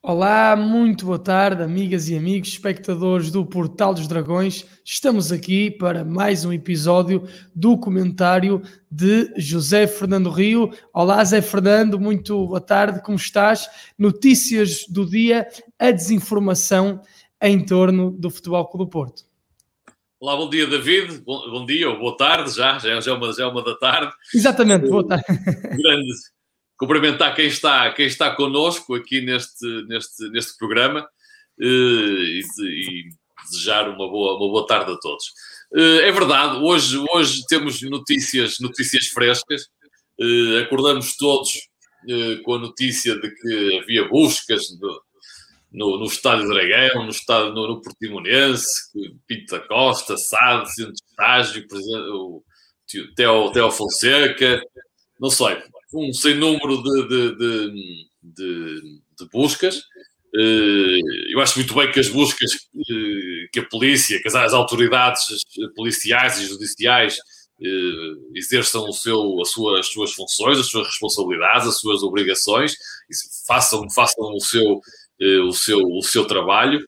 Olá, muito boa tarde, amigas e amigos, espectadores do Portal dos Dragões. Estamos aqui para mais um episódio do comentário de José Fernando Rio. Olá, Zé Fernando, muito boa tarde, como estás? Notícias do dia, a desinformação em torno do Futebol Clube do Porto. Olá, bom dia, David. Bom, bom dia ou boa tarde, já, já, já, é uma, já é uma da tarde. Exatamente, boa tarde. Grande cumprimentar quem está, quem está connosco aqui neste, neste, neste programa eh, e, e desejar uma boa, uma boa tarde a todos. Eh, é verdade, hoje, hoje temos notícias, notícias frescas. Eh, acordamos todos com a notícia de que havia buscas no, no, no Estádio Dragão, no, estádio, no, no Portimonense, Pinto da Costa, Sade, centro de estágio, o Teo, Teo Fonseca, não sei, um sem número de, de, de, de, buscas. Eh, eu acho muito bem que as buscas eh, que a polícia, que as autoridades policiais e judiciais eh, exerçam o seu, as, suas, as suas funções, as suas responsabilidades, as suas obrigações, façam, façam o, seu, o, seu, o seu trabalho.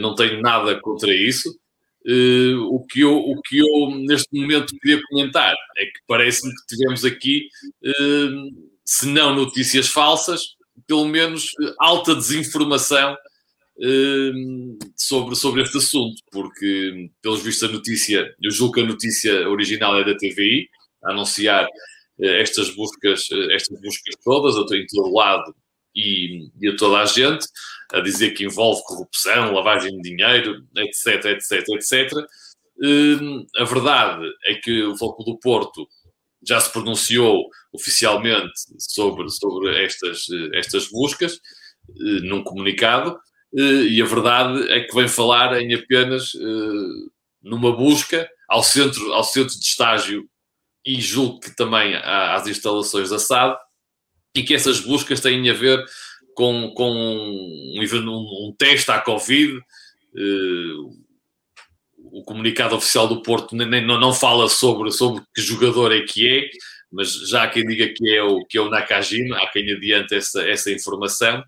Não tenho nada contra isso. Uh, o, que eu, o que eu neste momento queria comentar. É que parece-me que tivemos aqui, uh, se não notícias falsas, pelo menos uh, alta desinformação sobre, sobre este assunto, porque, pelos vistos, a notícia, eu julgo que a notícia original é da TVI, a anunciar estas buscas, estas buscas todas, em todo lado e, e a toda a gente, a dizer que envolve corrupção, lavagem de dinheiro, etc, etc, etc. Hum, a verdade é que o Foco do Porto já se pronunciou oficialmente sobre, sobre estas, estas buscas, eh, num comunicado, eh, e a verdade é que vem falar em apenas eh, numa busca ao centro, ao centro de estágio e julgo que também às instalações da SAD, e que essas buscas têm a ver com, com um, um, um teste à Covid. Uh, o comunicado oficial do Porto nem, não, não fala sobre, sobre que jogador é que é, mas já há quem diga que é o, que é o Nakajima, há quem adianta essa, essa informação.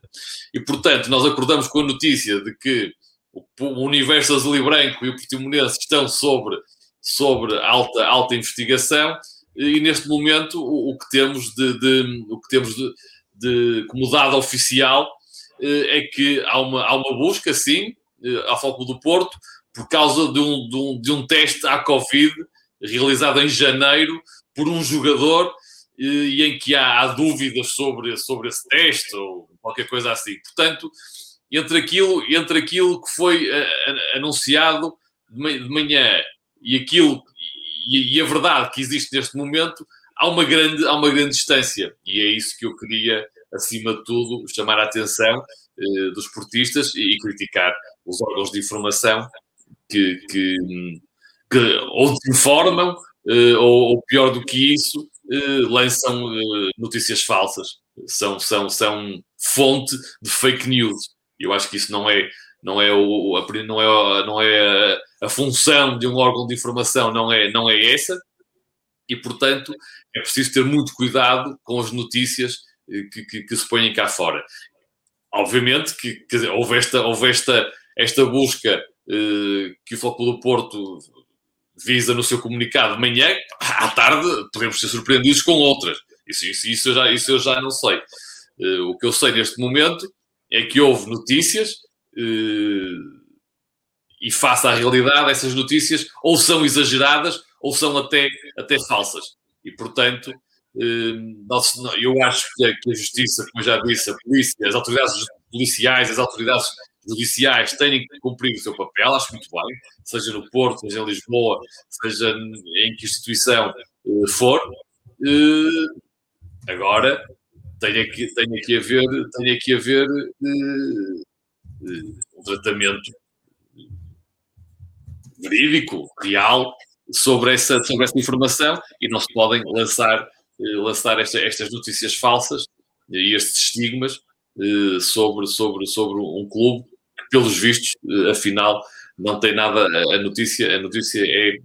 E, portanto, nós acordamos com a notícia de que o, o Universo Azul e Branco e o Portimonense estão sobre, sobre alta, alta investigação e neste momento o, o que temos de, de, o que temos de, de como dado oficial eh, é que há uma, há uma busca, sim, eh, ao Foco do Porto, por causa de um, de, um, de um teste à Covid realizado em janeiro por um jogador eh, e em que há, há, dúvidas sobre, sobre esse teste ou qualquer coisa assim. Portanto, entre aquilo, entre aquilo que foi anunciado de manhã e aquilo e, a verdade que existe neste momento, há uma, grande, há uma grande distância. E é isso que eu queria, acima de tudo, chamar a atenção eh, dos portistas e, e, criticar os órgãos de informação que, que, que ou desinformam, eh, ou, ou, pior do que isso, eh, lançam eh, notícias falsas. São, são, são fonte de fake news. Eu acho que isso não é não é, o, a, não é, não é a, a, função de um órgão de informação, não é, não é essa, e portanto é preciso ter muito cuidado com as notícias eh, que, que, que se põem cá fora. Obviamente que houve, esta, houve esta, esta busca eh, que o Foco do Porto visa no seu comunicado de manhã, à tarde podemos ser surpreendidos com outras. Isso, isso, isso, eu, já, isso eu já não sei. Eh, o que eu sei neste momento é que houve notícias e face à realidade, essas notícias ou são exageradas ou são até, até falsas. E, portanto, eh, eu acho que a justiça, como eu já disse, a polícia, as autoridades policiais, as autoridades judiciais têm que cumprir o seu papel, acho muito bem, seja no Porto, seja em Lisboa, seja em que instituição eh, for. Agora, tem aqui, tem aqui a ver, tem aqui a ver um tratamento verídico, real, sobre essa, sobre essa informação e não se podem lançar, eh, lançar esta, estas notícias falsas e estes estigmas eh, sobre, sobre, sobre um clube que, pelos vistos, eh, afinal, não tem nada. A notícia, a notícia é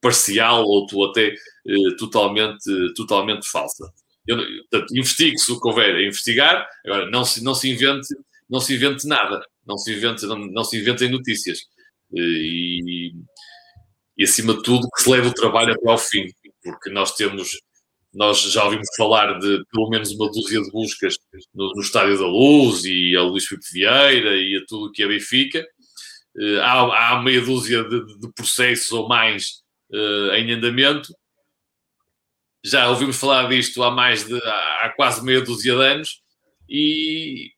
parcial ou até totalmente, totalmente falsa. Eu, portanto, investigue-se o que houver a investigar, agora não se, não se invente não se invente nada, não se invente, não, não se inventem notícias. E, e, acima de tudo, que se leve o trabalho até ao fim, porque nós temos, nós já ouvimos falar de pelo menos uma dúzia de buscas no, no Estádio da Luz e a Luís Filipe Vieira e a tudo que é Benfica. Uh, há, há meia dúzia de, de processos ou mais uh, em andamento. Já ouvimos falar disto há mais de há quase meia dúzia de anos e,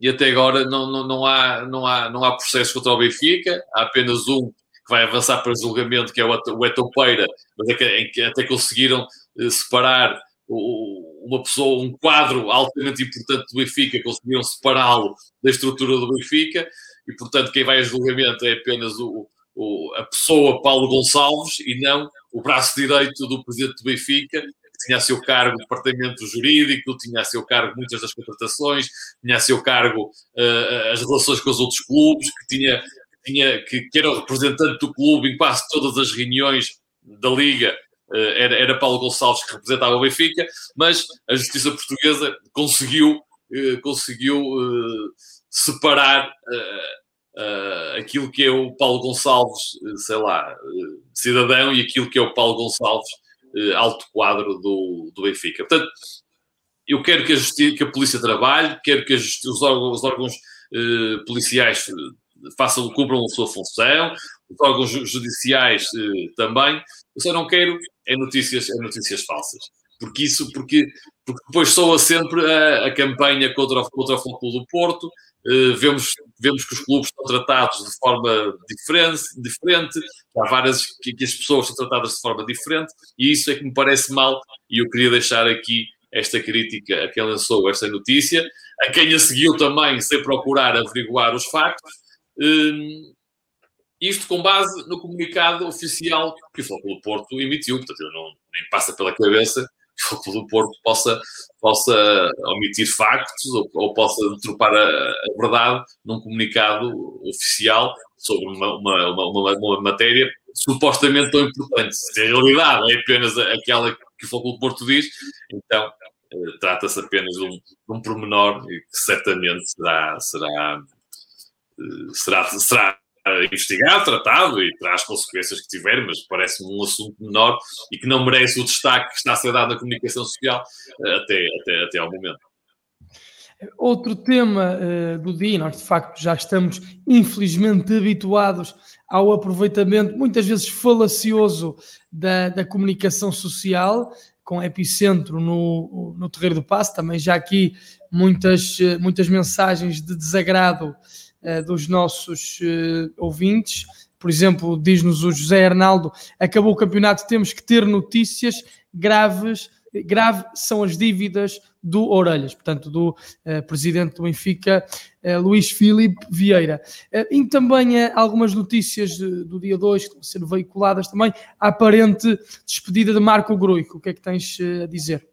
e até agora não, não, não, há, não, há, não há processo contra o Benfica, há apenas um que vai avançar para julgamento, que é o Etopeira, mas é que, até conseguiram eh, separar uma pessoa, um quadro altamente importante do Benfica, conseguiram separá-lo da estrutura do Benfica, e portanto quem vai a julgamento é apenas o, o, a pessoa Paulo Gonçalves e não o braço direito do presidente do Benfica, que tinha a seu cargo o departamento jurídico, tinha a seu cargo muitas das contratações, tinha a seu cargo uh, as relações com os outros clubes, que tinha, tinha que, que, era o representante do clube em quase todas as reuniões da Liga. Uh, era, era Paulo Gonçalves que representava o Benfica, mas a justiça portuguesa conseguiu, uh, conseguiu separar uh, aquilo que é o Paulo Gonçalves, sei lá, cidadão, e aquilo que é o Paulo Gonçalves, alto quadro do, do Benfica. Portanto, eu quero que a, que a polícia trabalhe, quero que os órgãos, os órgãos policiais façam, cumpram a sua função, os órgãos judiciais também. Eu só não quero é notícias, é notícias falsas. Porque isso, porque, porque depois soa sempre a, a campanha contra contra o Futebol do Porto, Uh, vemos, vemos que os clubes estão tratados de forma diferente, diferente. Há várias que, que, as pessoas são tratadas de forma diferente, e isso é que me parece mal, e eu queria deixar aqui esta crítica a quem lançou esta notícia, a quem a seguiu também sem procurar averiguar os factos, um, isto com base no comunicado oficial que o Futebol Porto emitiu, portanto, não, nem passa pela cabeça que o Clube do Porto possa, possa omitir factos ou, ou possa deturpar a, a, verdade num comunicado oficial sobre uma, uma, uma, uma, matéria supostamente tão importante. Se a realidade é apenas aquela que o Clube do Porto diz, então eh, trata-se apenas de um, de um pormenor que certamente será, será, eh, será, será investigado, tratado e traz consequências que tiver, mas parece-me um assunto menor e que não merece o destaque que está a ser dado na comunicação social eh, até, até, até ao momento. Outro tema uh, do dia, nós de facto já estamos infelizmente habituados ao aproveitamento muitas vezes falacioso da, da comunicação social, com epicentro no, no Terreiro do Passo, também já aqui muitas, eh, muitas mensagens de desagrado uh, dos nossos uh, ouvintes. Por exemplo, diz-nos o José Arnaldo: acabou o campeonato, temos que ter notícias graves. Grave são as dívidas do Orelhas, portanto, do uh, presidente do Benfica, Luís Filipe Vieira. e também algumas notícias do dia 2 que estão ser veiculadas também, a aparente despedida de Marco Gruico. O que é que tens a dizer?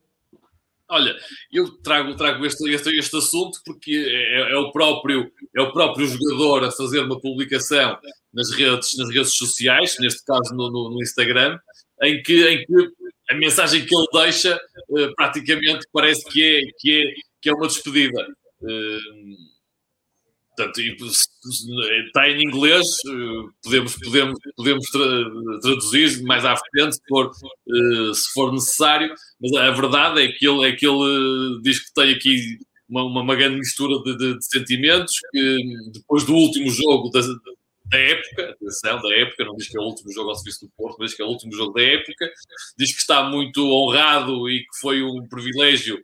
Olha, eu trago, trago este, este, este assunto porque é, é, o próprio, é o próprio jogador a fazer uma publicação nas redes, nas redes sociais, neste caso no, no, no Instagram, em que, em que a mensagem que ele deixa uh, praticamente parece que é, que é, que é uma despedida. Portanto, está em inglês, eh, podemos, podemos, podemos tra traduzir mais à frente se for, uh, se for necessário, mas a verdade é que ele, é que ele diz que tem aqui uma, uma, grande mistura de, de, de, sentimentos, que depois do último jogo da, da época, atenção, da época, não diz que é o último jogo ao serviço do Porto, mas diz que é o último jogo da época, diz que está muito honrado e que foi um privilégio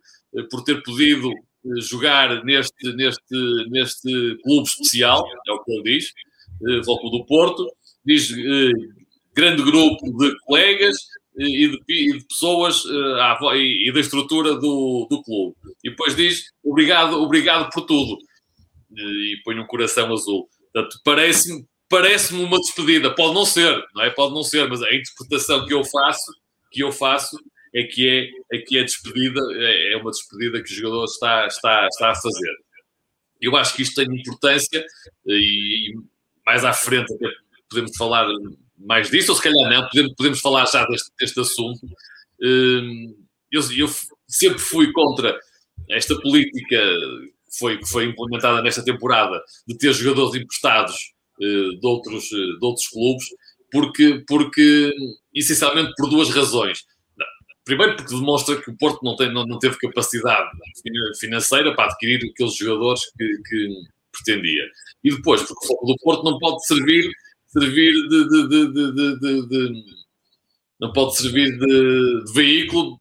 por ter podido jogar neste, neste, neste clube especial, é o que ele diz, uh, Clube do Porto, diz uh, grande grupo de colegas uh, e, de, e, de, pessoas e, da estrutura do, do clube. E depois diz obrigado, obrigado por tudo. e põe um coração azul. Portanto, parece-me parece-me uma despedida. Pode não ser, não é? Pode não ser, mas a interpretação que eu faço, que eu faço é que é, é que é despedida, é, é uma despedida que o jogador está, está, está a fazer. Eu acho que isto tem importância e, mais à frente podemos falar mais disso, ou se calhar não, podemos, podemos falar já deste, deste assunto. Hum, eu, eu sempre fui contra esta política foi, que foi implementada nesta temporada, de ter jogadores emprestados uh, de, outros, uh, de outros clubes, porque, porque, essencialmente por duas razões. Primeiro, porque demonstra que o Porto não, tem, não, não teve capacidade financeira para adquirir aqueles jogadores que, que pretendia. E depois, porque o Porto não pode servir, servir de, de, de, de não pode servir de, veículo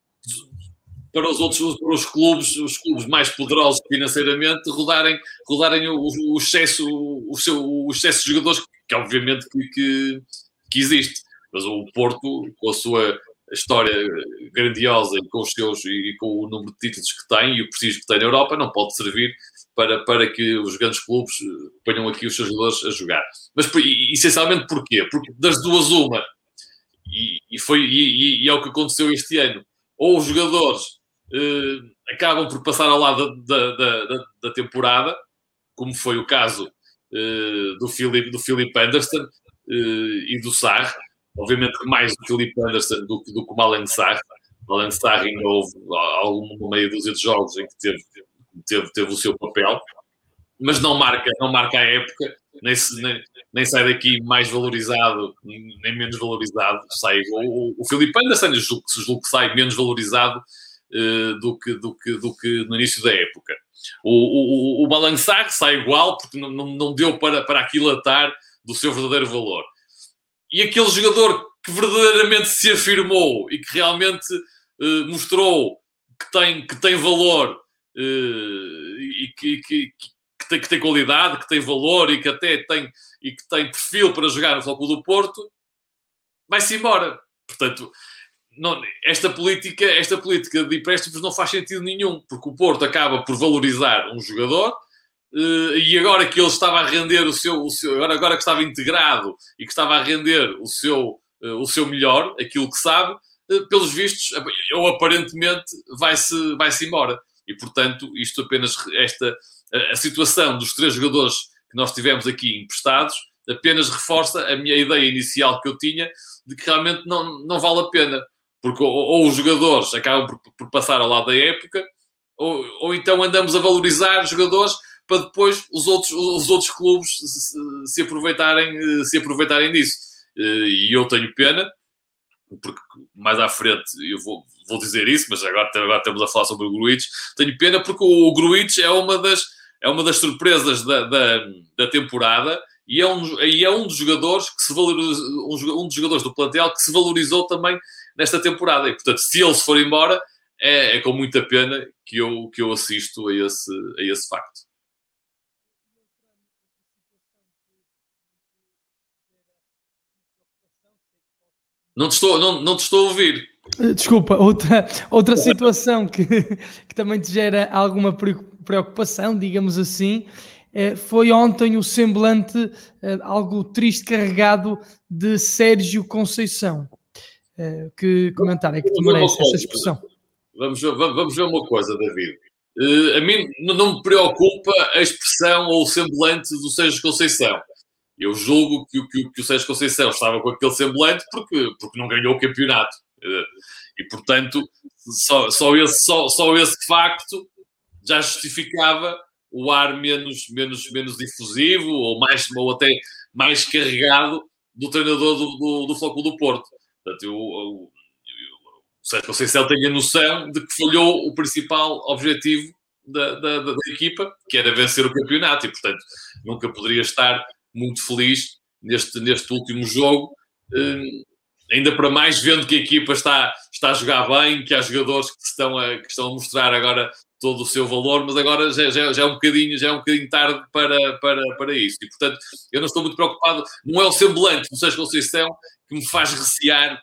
para os outros para os clubes, os clubes mais poderosos financeiramente, rodarem, rodarem o, o excesso, o, seu, o excesso de jogadores que, obviamente que, que, que existe. Mas o Porto, com a sua história grandiosa e com os seus e com o número de títulos que tem e o prestígio que tem na Europa, não pode servir para, para que os grandes clubes ponham aqui os seus jogadores a jogar. Mas essencialmente porquê? Porque das duas uma, e, e foi, e, e, é o que aconteceu este ano, ou os jogadores eh, acabam por passar ao lado da, da, da, da temporada, como foi o caso eh, do Philip, do Philip Anderson eh, e do Sarr, obviamente mais do Philip Anderson do, do que o Malen Sarr. Malen Sarr ainda houve alguma meia dúzia de jogos em que teve, teve, teve o seu papel, mas não marca, não marca a época, nem, se, nem, nem sai daqui mais valorizado, nem menos valorizado. Sai o, o Filipe Anderson, julgo, julgo que sai menos valorizado uh, do, que, do, que, do que no início da época. O, o, o balançar sai igual, porque não, não deu para, para aquilatar do seu verdadeiro valor. E aquele jogador que verdadeiramente se afirmou e que realmente uh, mostrou que tem, que tem valor uh, e que, que, que, tem, que tem qualidade, que tem valor e que até tem, e que tem perfil para jogar no Futebol do Porto, vai-se embora. Portanto, não, esta, política, esta política de empréstimos não faz sentido nenhum, porque o Porto acaba por valorizar um jogador e agora que ele estava a render o seu, o seu agora, agora que estava integrado e que estava a render o seu, uh, o seu melhor, aquilo que sabe, uh, pelos vistos, ou aparentemente vai-se vai -se embora. E portanto, isto apenas esta a situação dos três jogadores que nós tivemos aqui emprestados apenas reforça a minha ideia inicial que eu tinha de que realmente não, não vale a pena. Porque ou, ou os jogadores acabam por, por, passar ao lado da época, ou, ou então andamos a valorizar jogadores para depois os outros, os outros clubes se, aproveitarem, se aproveitarem disso. Eh, e eu tenho pena, porque mais à frente eu vou, vou dizer isso, mas agora, agora estamos a falar sobre o Gruitch. Tenho pena porque o, o Gruitch é uma das, é uma das surpresas da, da, da temporada e é, um, e é um dos jogadores que se valorizou, um, um dos jogadores do plantel que se valorizou também nesta temporada. E, portanto, se ele se for embora, é, é, com muita pena que eu, que eu assisto a esse, a esse facto. Não te estou, não, não te estou a ouvir. Desculpa, outra, outra situação que, que também te gera alguma preocupação, digamos assim, eh, foi ontem o semblante eh, algo triste carregado de Sérgio Conceição. Eh, que comentário é que te merece essa expressão? Vamos, vamos ver uma coisa, David. Uh, a mim não me preocupa a expressão ou o semblante do Sérgio Conceição. Eu julgo que, que, que o Sérgio Conceição estava com aquele semblante porque, porque não ganhou o campeonato. Uh, e, portanto, só, só, esse, só, só esse facto já justificava o ar menos, menos, menos difusivo ou, mais, ou até mais carregado do treinador do, do, do Floco do Porto. Portanto, eu, eu, o Sérgio Conceição tem a noção de que falhou o principal objetivo da, da, da, equipa, que era vencer o campeonato, e portanto nunca poderia estar muito feliz neste, neste último jogo, hum, ainda para mais vendo que a equipa está, está a jogar bem, que há jogadores que estão a, que estão a mostrar agora todo o seu valor, mas agora já, já, já, é um bocadinho, já é um bocadinho tarde para, para, para isso. E, portanto, eu não estou muito preocupado. Não é o semblante do Sérgio Conceição que me faz recear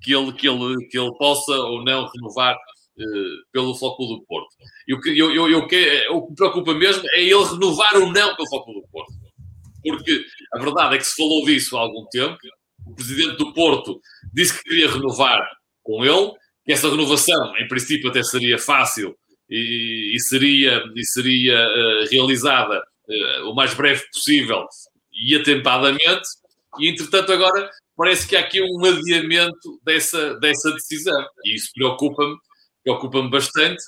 que ele, que ele, que ele possa ou não renovar uh, pelo Foco do Porto. E o que, eu, eu, eu, o que me preocupa mesmo é ele renovar ou não pelo Foco do Porto. Porque a verdade é que se falou disso há algum tempo. O presidente do Porto disse que queria renovar com ele, que essa renovação, em princípio, até seria fácil e, e seria, e seria uh, realizada uh, o mais breve possível e atempadamente, e entretanto agora parece que há aqui um adiamento dessa, dessa decisão, e isso preocupa-me, preocupa-me bastante,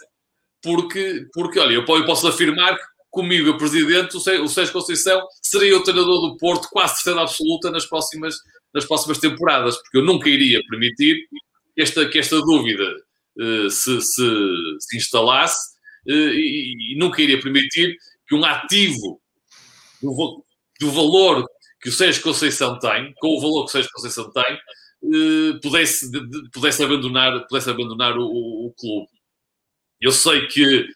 porque, porque olha, eu posso afirmar comigo a presidente, o Sérgio Conceição seria o treinador do Porto quase certeza absoluta nas próximas, nas próximas temporadas, porque eu nunca iria permitir que esta, que esta dúvida uh, se, se, se, instalasse uh, e, e, nunca iria permitir que um ativo do, do valor que o Sérgio Conceição tem, com o valor que o Sérgio Conceição tem, uh, pudesse, de, de, pudesse abandonar, pudesse abandonar o, o, o clube. Eu sei que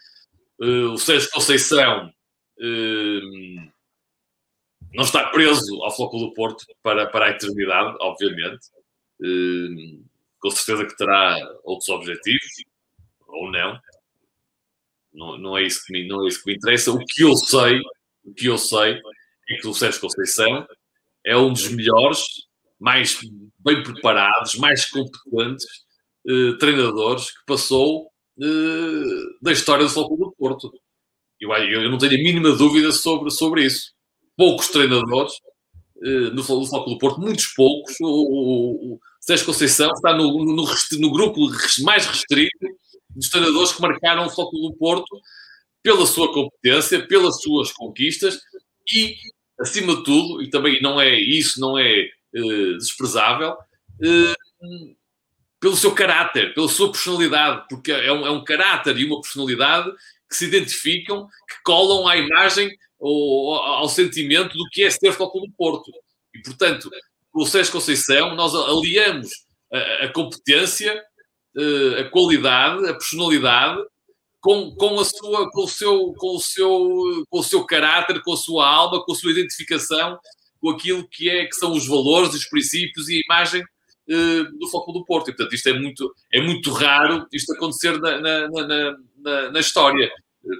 uh, o Sérgio Conceição uh, não está preso ao Floco do Porto para, para a eternidade, obviamente. Uh, com certeza que terá outros objetivos, ou não. Não, não, é isso que me, não é isso que me interessa. O que eu sei, o que eu sei é que o Sérgio Conceição é um dos melhores, mais bem preparados, mais competentes treinadores que passou da história do Futebol do Porto. Eu, eu, não tenho a mínima dúvida sobre, sobre isso. Poucos treinadores uh, no Futebol do Porto, muitos poucos. O, o, o Sérgio Conceição está no, no, no, grupo mais restrito dos treinadores que marcaram o Futebol do Porto pela sua competência, pelas suas conquistas e, acima de tudo, e também não é isso, não é uh, desprezável, pelo seu caráter, pela sua personalidade, porque é um, é um caráter e uma personalidade que se identificam, que colam à imagem ou ao sentimento do que é ser Futebol do Porto. E, portanto, com o Sérgio Conceição, nós aliamos a, a competência, eh, a qualidade, a personalidade com, com, a sua, com, o seu, com, o seu, com o seu caráter, com a sua alma, com a sua identificação com aquilo que, é, que são os valores, os princípios e a imagem do Foco do Porto. E, portanto, isto é muito, é muito raro isto acontecer na, na, na, na, na história.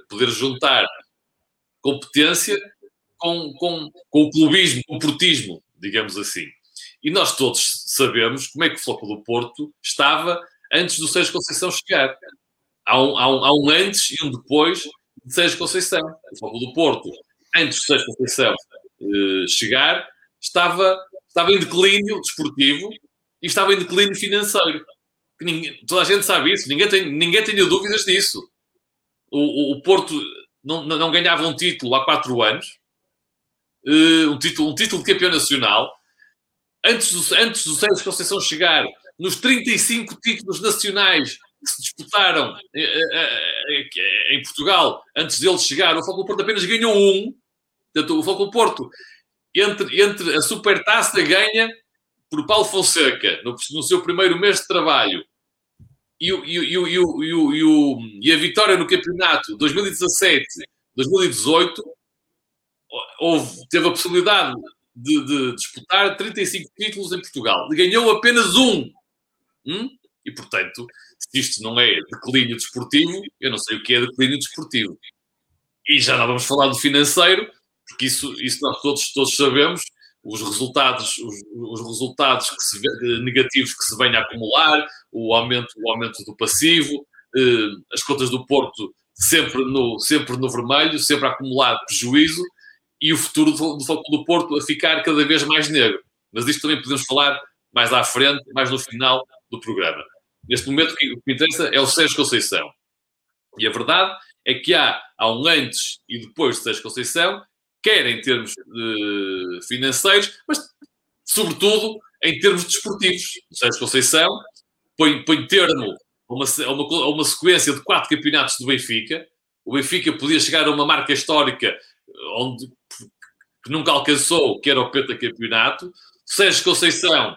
Poder juntar competência com, com, com o clubismo, com o portismo, digamos assim. E nós todos sabemos como é que o Floco do Porto estava antes do Sérgio Conceição chegar. Há um, há um, há um antes e um depois de Sérgio Conceição. O Floco do Porto, antes do Sérgio Conceição uh, chegar, estava, estava em declínio desportivo e estava em declínio financeiro. Ninguém, toda a gente sabe isso, ninguém tem, ninguém tem dúvidas disso. O, o, o Porto não, não, ganhava um título há quatro anos, uh, um, título, um título de campeão nacional. Antes do, antes do Sérgio Conceição chegar, nos 35 títulos nacionais que se disputaram eh, eh, em Portugal, antes dele chegar, o Foco Porto apenas ganhou um. Portanto, o Foco Porto, entre, entre a Supertaça ganha por Paulo Fonseca, no, no seu primeiro mês de trabalho, e, e, e, e, e, a vitória no campeonato 2017-2018, houve, teve a possibilidade de, de, disputar 35 títulos em Portugal. Ganhou apenas um. Hum? E, portanto, se isto não é declínio desportivo, eu não sei o que é declínio desportivo. E já não vamos falar do financeiro, porque isso, isso nós todos, todos sabemos os resultados, os, os resultados que se, negativos que se venham a acumular, o aumento, o aumento do passivo, eh, as contas do Porto sempre no, sempre no vermelho, sempre a acumular prejuízo e o futuro do, do Porto a ficar cada vez mais negro. Mas isto também podemos falar mais à frente, mais no final do programa. Neste momento, o que me interessa é o Sérgio Conceição. E a verdade é que há, há um antes e depois de Sérgio Conceição quer em termos uh, financeiros, mas sobretudo em termos desportivos. O Sérgio Conceição põe, põe termo a uma, a, uma, a uma sequência de quatro campeonatos do Benfica. O Benfica podia chegar a uma marca histórica onde, que nunca alcançou, que era o pentacampeonato. Sérgio Conceição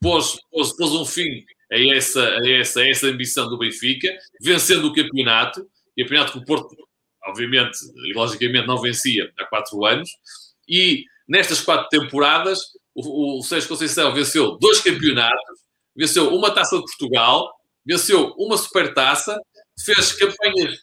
pôs, pôs, pôs um fim a essa, a, essa, a essa ambição do Benfica, vencendo o campeonato, campeonato que o Porto obviamente logicamente não vencia há quatro anos, e nestas quatro temporadas o, o Sérgio Conceição venceu dois campeonatos, venceu uma taça de Portugal, venceu uma supertaça, fez campanhas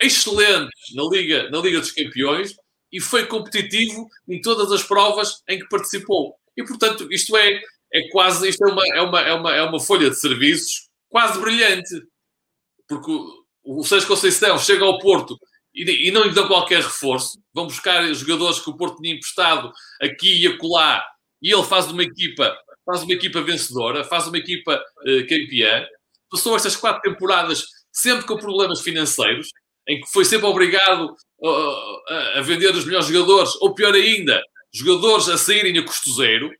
excelentes na Liga, na Liga dos Campeões e foi competitivo em todas as provas em que participou. E, portanto, isto é, é quase, isto é uma, é, uma, é, uma, é uma folha de serviços quase brilhante. Porque o Sérgio Conceição chega ao Porto e, e não lhe dão qualquer reforço. Vão buscar jogadores que o Porto tinha emprestado aqui e acolá e ele faz uma equipa, faz uma equipa vencedora, faz uma equipa uh, campeã. Passou estas quatro temporadas sempre com problemas financeiros, em que foi sempre obrigado a, a vender os melhores jogadores, ou pior ainda, jogadores a saírem a custo zero.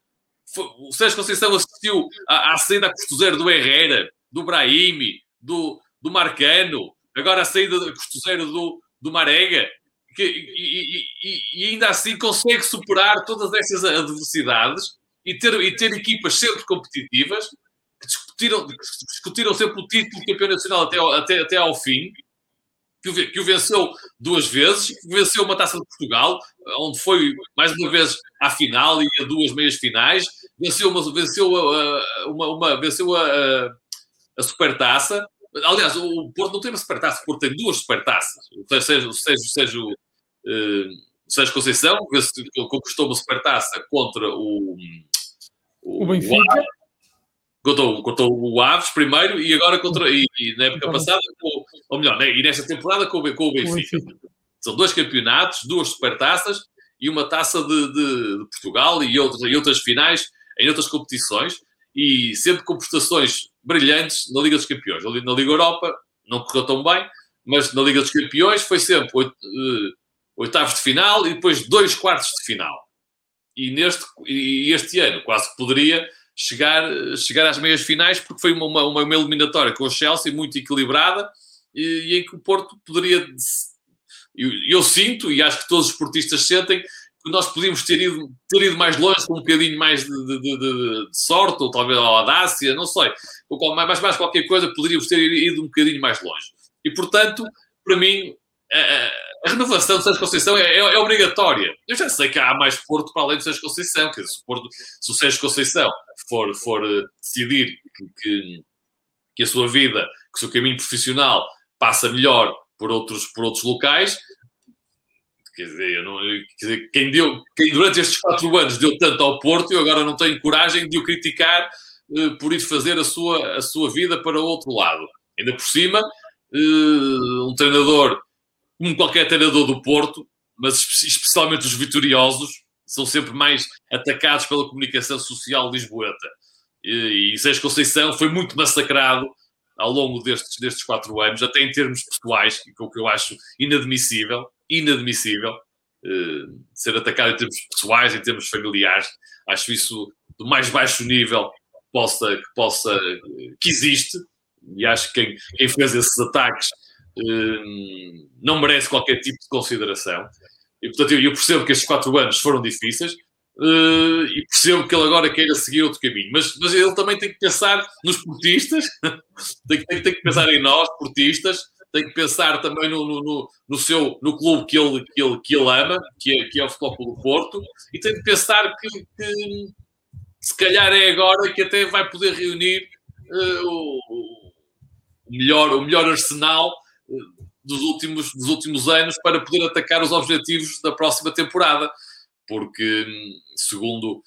O Sérgio Conceição assistiu à, à saída a custo zero do Herrera, do Brahimi, do, do Marcano, agora a saída a custo zero do, do Marega, que, e, e, e, ainda assim consegue superar todas essas adversidades e ter, e ter equipas sempre competitivas que discutiram, que discutiram sempre o título de campeão nacional até, ao, até, até ao fim, que o, que o venceu duas vezes, venceu uma taça de Portugal, onde foi mais uma vez à final e a duas meias finais, venceu uma, venceu uma, uma venceu a, a supertaça. Aliás, o Porto não tem uma supertaça, o Porto tem duas supertaças. O Sérgio, o Sérgio, o Sérgio, o Sérgio Conceição conquistou uma supertaça contra o, o, o Benfica. Contou, contou o Aves primeiro e agora contra. E, e na época passada, com, ou melhor, né, e nesta temporada com, com o Benfica. São dois campeonatos, duas supertaças e uma taça de, de, de Portugal e outras, e outras finais em outras competições e sempre com prestações brilhantes na Liga dos Campeões. Na Liga Europa não correu tão bem, mas na Liga dos Campeões foi sempre uh, oitavos de final e depois dois quartos de final. E, neste, e este ano quase poderia chegar, chegar às meias finais, porque foi uma, uma, uma eliminatória com o Chelsea muito equilibrada e, e em que o Porto poderia. Eu, eu, sinto, e acho que todos os esportistas sentem, que nós podíamos ter ido, ter ido mais longe com um bocadinho mais de, de, de, de sorte, ou talvez a audácia, não sei, ou mais, mais qualquer coisa, poderíamos ter ido um bocadinho mais longe. E portanto, para mim, a, a renovação do Sérgio Conceição é, é, é, obrigatória. Eu já sei que há mais Porto para além do Sérgio Conceição, que se, Porto, se o Sérgio Conceição for, for eh, decidir que, que, que, a sua vida, que o seu caminho profissional passa melhor por outros, por outros locais, quer dizer, não, quer dizer, quem, deu, quem durante estes quatro anos deu tanto ao Porto, eu agora não tenho coragem de o criticar uh, por ir fazer a sua, a sua vida para o outro lado. Ainda por cima, uh, um treinador como qualquer treinador do Porto, mas especialmente os vitoriosos, são sempre mais atacados pela comunicação social lisboeta. E, e Sérgio Conceição foi muito massacrado ao longo destes, destes quatro anos, até em termos pessoais, que, é que eu acho inadmissível, inadmissível, uh, ser atacado em termos pessoais, em termos familiares. Acho isso do mais baixo nível que possa, que, possa, que existe, e acho que quem, quem fez esses ataques Hum, não merece qualquer tipo de consideração. E, portanto, eu, percebo que estes quatro anos foram difíceis uh, e percebo que ele agora queira seguir outro caminho. Mas, mas ele também tem que pensar nos portistas, tem, tem, tem, que pensar em nós, portistas, tem que pensar também no, no, no, seu, no clube que ele, que ele, que ele ama, que é, que é o Futebol Clube do Porto, e tem que pensar que, que se calhar é agora que até vai poder reunir uh, o, melhor, o melhor arsenal dos últimos, dos últimos anos para poder atacar os objetivos da próxima temporada, porque segundo,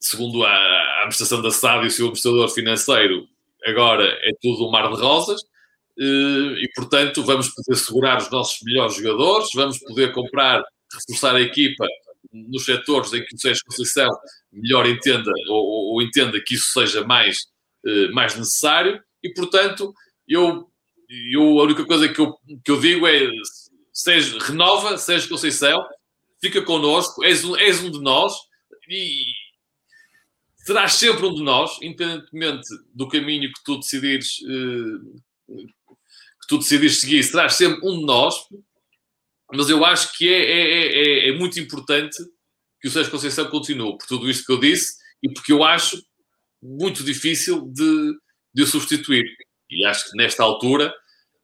segundo a, a administração da SAD e o seu administrador financeiro, agora é tudo um mar de rosas, eh, e portanto vamos poder segurar os nossos melhores jogadores, vamos poder comprar, reforçar a equipa nos setores em que o Sérgio Conceição melhor entenda ou, ou, entenda que isso seja mais, eh, mais necessário, e portanto eu eu, a única coisa que eu, que eu digo é: seja, renova, seja Conceição, fica connosco, és um, és um de nós e serás sempre um de nós, independentemente do caminho que tu decidires, que tu decidires seguir, serás sempre um de nós. Mas eu acho que é, é, é, é muito importante que o Sérgio Conceição continue, por tudo isto que eu disse e porque eu acho muito difícil de, de o substituir. E acho que nesta altura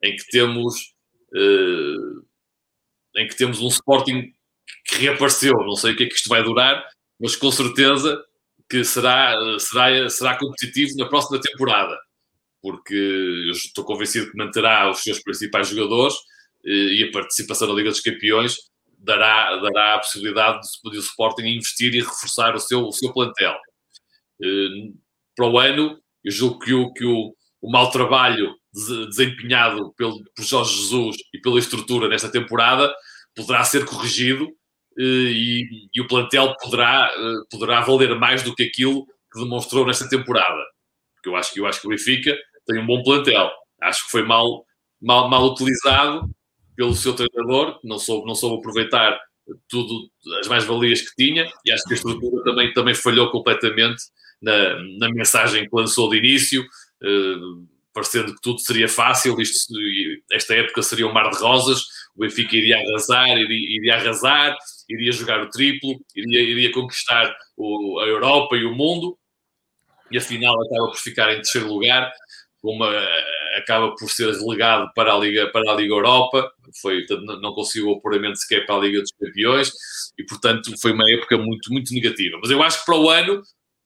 em que temos uh, em que temos um Sporting que reapareceu. Não sei o que é que isto vai durar, mas com certeza que será, será, será competitivo na próxima temporada, porque eu estou convencido que manterá os seus principais jogadores uh, e a participação na Liga dos Campeões dará, dará a possibilidade de, o Sporting investir e reforçar o seu, o seu plantel. Uh, para o ano, eu julgo que o, que o, o mau trabalho desempenhado pelo, por Jorge Jesus e pela estrutura nesta temporada poderá ser corrigido eh, e, e, o plantel poderá, eh, poderá valer mais do que aquilo que demonstrou nesta temporada. Porque eu acho que, eu acho que o Benfica tem um bom plantel. Acho que foi mal, mal, mal utilizado pelo seu treinador, que não soube, não soube aproveitar tudo, as mais-valias que tinha, e acho que a estrutura também, também falhou completamente na, na mensagem que lançou de início, uh, parecendo que tudo seria fácil, isto, esta época seria um mar de rosas, o Benfica iria arrasar, iria, iria arrasar, iria jogar o triplo, iria, iria conquistar o, a Europa e o mundo, e afinal acaba por ficar em terceiro lugar, uma, acaba por ser relegado para a Liga, para a Liga Europa, foi, não conseguiu o apuramento sequer para a Liga dos Campeões, e portanto foi uma época muito, muito negativa. Mas eu acho que para o ano,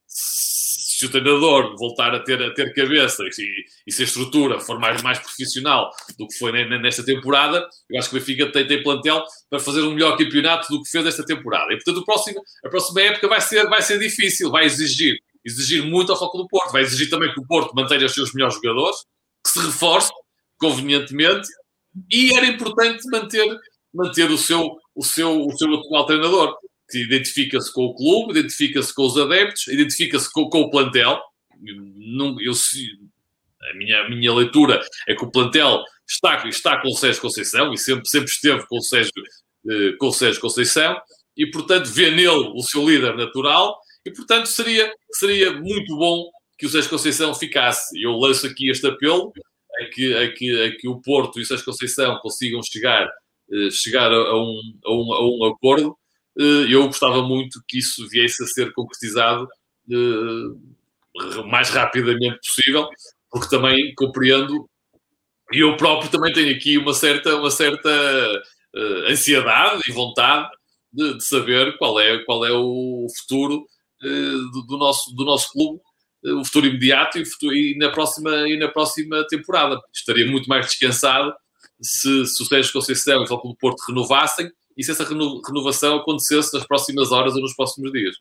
se o treinador voltar a ter, a ter cabeça e, e se a estrutura for mais, mais profissional do que foi nesta temporada, eu acho que o Benfica tem, tem plantel para fazer um melhor campeonato do que fez esta temporada. E portanto o próximo, a próxima época vai ser, vai ser difícil, vai exigir exigir muito ao foco do Porto. Vai exigir também que o Porto mantenha os seus melhores jogadores, que se reforce convenientemente, e era importante manter, manter o, seu, o, seu, o seu atual treinador, que identifica-se com o clube, identifica-se com os adeptos, identifica-se com, com, o plantel. Eu, a, minha, a minha leitura é que o plantel está, está com o Sérgio Conceição e sempre, sempre esteve com o Sérgio, eh, com o Sérgio Conceição e, portanto, vê nele o seu líder natural e, portanto, seria, seria muito bom que o Sérgio Conceição ficasse. Eu lanço aqui este apelo a que, a que, a que o Porto e o Sérgio Conceição consigam chegar, uh, chegar a, um, a, um, a um acordo. Uh, eu gostava muito que isso viesse a ser concretizado uh, mais rapidamente possível, porque também compreendo, e eu próprio também tenho aqui uma certa, uma certa ansiedade e vontade de, de, saber qual é, qual é o futuro do, do, nosso, do nosso clube, eh, o futuro imediato e, futuro, e, na próxima, e na próxima temporada. Estaria muito mais descansado se, se o Sérgio Conceição e o Futebol do Porto renovassem e se essa renovação acontecesse nas próximas horas ou nos próximos dias.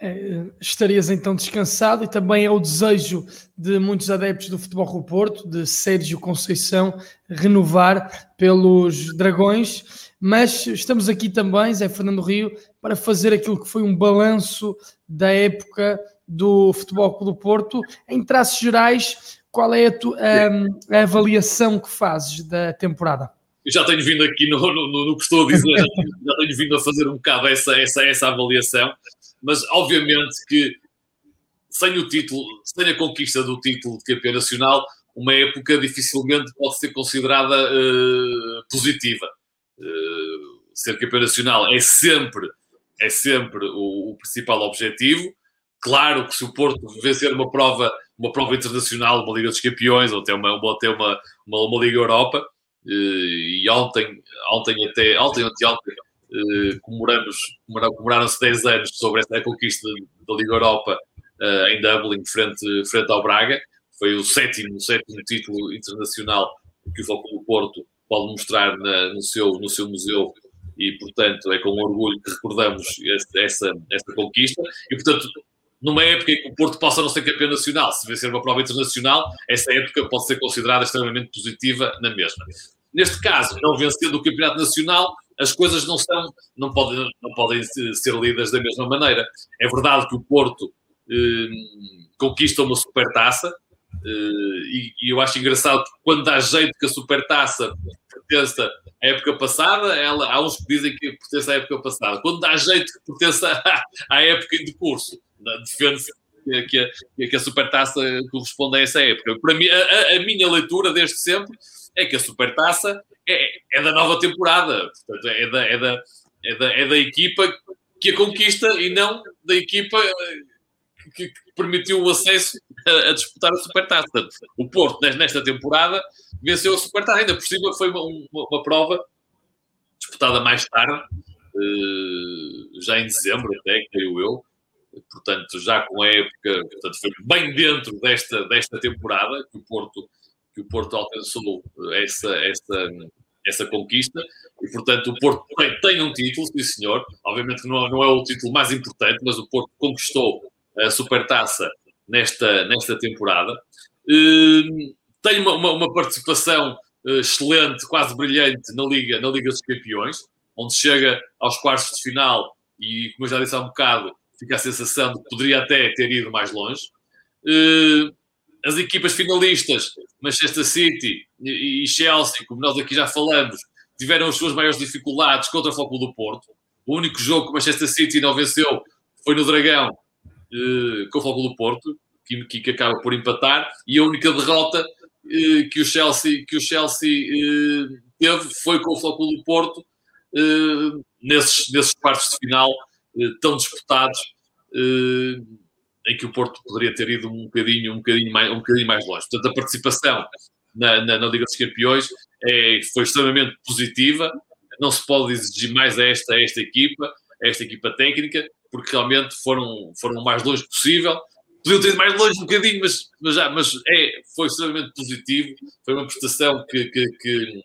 É, estarias então descansado e também é o desejo de muitos adeptos do Futebol do Porto, de Sérgio Conceição, renovar pelos Dragões. Mas estamos aqui também, Zé Fernando Rio, para fazer aquilo que foi um balanço da época do Futebol Clube do Porto. Em traços gerais, qual é a, tu, a, a avaliação que fazes da temporada? Eu já tenho vindo aqui no, no, no que estou a dizer, já tenho vindo a fazer um bocado essa, essa, essa avaliação, mas obviamente que sem o título, sem a conquista do título de campeão nacional, uma época dificilmente pode ser considerada uh, positiva. Uh, ser campeão nacional é sempre é sempre o, o, principal objetivo. Claro que se o Porto vencer uma prova, uma prova internacional, uma Liga dos Campeões, ou até uma, uma até uma, uma, uma, Liga Europa, eh, e ontem, ontem até, ontem, ontem, ontem eh, comemoramos, comemoraram-se 10 anos sobre esta conquista da Liga Europa eh, em Dublin, frente, frente ao Braga. Foi o sétimo, o sétimo título internacional que o Futebol Porto pode mostrar na, no, seu, no seu museu e, portanto, é com orgulho que recordamos este, essa, essa conquista. E, portanto, numa época em que o Porto possa não ser campeão nacional, se vencer uma prova internacional, essa época pode ser considerada extremamente positiva na mesma. Neste caso, não vencendo o campeonato nacional, as coisas não são, não podem, não podem ser lidas da mesma maneira. É verdade que o Porto eh, conquista uma supertaça, e, e eu acho engraçado quando dá jeito que a supertaça pertença à época passada, ela, há uns que dizem que pertence à época passada. Quando dá jeito que pertence à, à época em decurso, defende-se que a, que a supertaça corresponde a essa época. Para mim, a, a, minha leitura desde sempre é que a supertaça é, é da nova temporada, portanto, é da, é, da, é, da, é da equipa que a conquista e não da equipa que, permitiu o acesso a, a, disputar a Supertaça. O Porto, nesta temporada, venceu a Supertaça. Ainda por cima foi uma, uma, uma prova disputada mais tarde, uh, já em dezembro até, creio eu. Portanto, já com a época, portanto, foi bem dentro desta, desta temporada que o Porto, que o Porto alcançou essa, essa, essa conquista. E, portanto, o Porto tem, tem um título, sim senhor. Obviamente que não, não é o título mais importante, mas o Porto conquistou a Supertaça nesta, nesta temporada. Uh, tem uma, uma, uma participação uh, excelente, quase brilhante na Liga, na Liga dos Campeões, onde chega aos quartos de final e, como eu já disse há um bocado, fica a sensação de que poderia até ter ido mais longe. Uh, as equipas finalistas, Manchester City e Chelsea, como nós aqui já falamos, tiveram as suas maiores dificuldades contra o Foco do Porto. O único jogo que o Manchester City não venceu foi no Dragão com o Foco do Porto, que, que, acaba por empatar, e a única derrota uh, que o Chelsea, que o Chelsea uh, teve foi com o Foco do Porto nesses, nesses quartos de final tão disputados em que o Porto poderia ter ido um bocadinho, um bocadinho, mais, um bocadinho mais longe. Portanto, a participação na, na, na Liga dos Campeões é, foi extremamente positiva. Não se pode exigir mais a esta, a esta equipa, a esta equipa técnica, porque realmente foram, foram o mais longe possível. Podiam ter ido mais longe um bocadinho, mas, mas, já, mas é, foi extremamente positivo. Foi uma prestação que, que, que,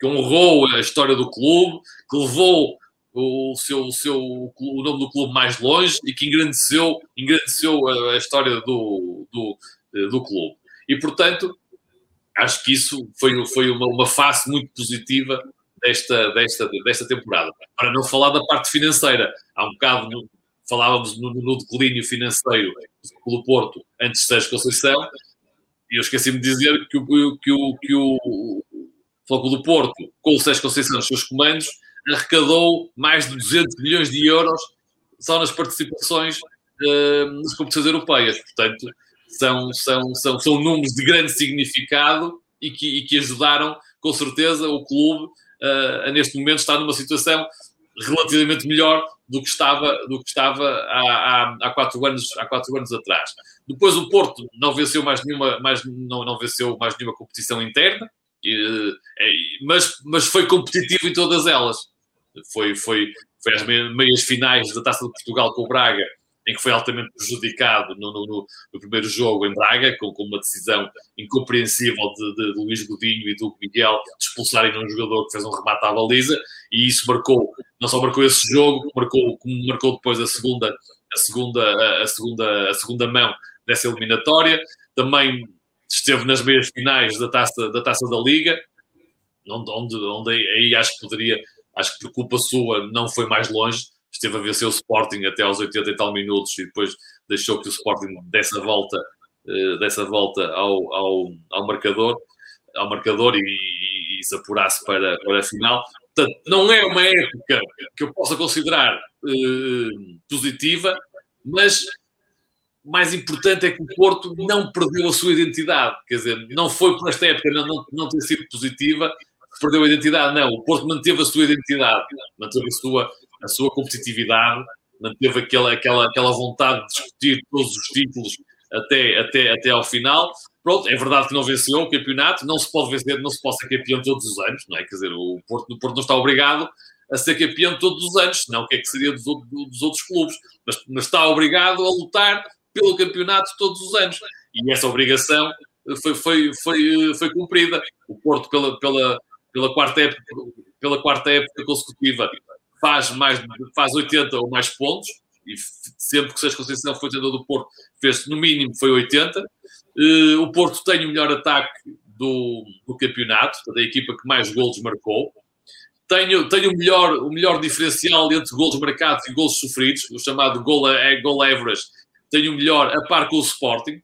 que honrou a história do clube, que levou o seu, o seu o nome do clube mais longe e que engrandeceu, engrandeceu a, a história do, do, do clube. E, portanto, acho que isso foi, foi uma, uma face muito positiva desta, desta, desta temporada. Para não falar da parte financeira, há um bocado falávamos no, no, declínio financeiro do Porto antes de Sérgio Conceição, e eu esqueci-me de dizer que o, que o, que o, o do Porto, com o Sérgio Conceição nos seus comandos, arrecadou mais de 200 milhões de euros só nas participações uh, nas competições europeias. Portanto, são, são, são, são números de grande significado e que, e que ajudaram, com certeza, o clube uh, a, neste momento, estar numa situação relativamente melhor do que estava, do que estava há, há, há, quatro anos, há quatro anos atrás. Depois o Porto não venceu mais nenhuma, mais, não, não venceu mais nenhuma competição interna, e, mas, mas foi competitivo em todas elas foi, foi, foi às meias finais da Taça de Portugal com o Braga, em que foi altamente prejudicado no, no, no primeiro jogo em Braga, com, com uma decisão incompreensível de, de, de, Luís Godinho e do Miguel de expulsarem um jogador que fez um remate à baliza, e isso marcou, não só marcou esse jogo, marcou, como marcou depois a segunda, a segunda, a segunda, a segunda mão dessa eliminatória, também esteve nas meias finais da taça da, taça da Liga, onde, onde, onde aí acho que poderia acho que por culpa sua não foi mais longe, esteve a vencer o Sporting até aos 80 e tal minutos e depois deixou que o Sporting desse a volta, uh, desse a volta ao, ao, ao marcador, ao marcador e, e, e, se apurasse para, para a final. Portanto, não é uma época que eu possa considerar uh, positiva, mas mais importante é que o Porto não perdeu a sua identidade. Quer dizer, não foi por esta época não, não, não ter sido positiva, perdeu a identidade, não. O Porto manteve a sua identidade, manteve a sua, a sua competitividade, manteve aquela, aquela, aquela vontade de discutir todos os títulos até, até, até ao final. Pronto, é verdade que não venceu o campeonato, não se pode vencer, não se pode ser campeão todos os anos, não é? Quer dizer, o Porto, o Porto não está obrigado a ser campeão todos os anos, senão o que é que seria dos, dos outros clubes? Mas, mas está obrigado a lutar pelo campeonato todos os anos. E essa obrigação foi, foi, foi, foi cumprida. O Porto, pela, pela, pela quarta época, pela quarta época consecutiva, faz, mais, faz 80 ou mais pontos, e sempre que Sérgio Conceição foi treinador do Porto, fez no mínimo foi 80. Uh, o Porto tem o melhor ataque do, do campeonato, da equipa que mais golos marcou. Tenho, tenho o, melhor, o melhor diferencial entre golos marcados e golos sofridos, o chamado goal, é, goal average. Tenho o melhor a par com o Sporting,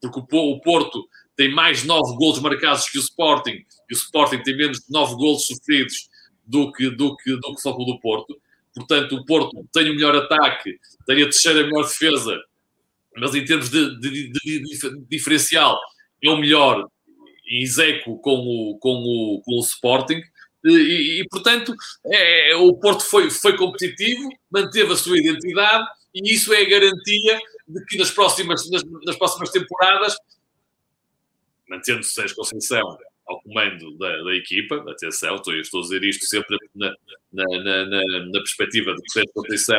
porque o, o Porto tem mais 9 golos marcados que o Sporting, e o Sporting tem menos de 9 golos sofridos do que, do que, do que o Foco do Porto. Portanto, o Porto tem o melhor ataque, tem a terceira melhor defesa, mas em termos de, de, de, de diferencial, é o melhor em execo com o, com o, com o Sporting. E, e, portanto, é, o Porto foi, foi competitivo, manteve a sua identidade e isso é a garantia de que nas próximas, nas, nas próximas temporadas mantendo-se Sérgio Conceição ao comando da, da, equipa, atenção, estou, estou a dizer isto sempre na, na, na, na perspectiva de que Sérgio Conceição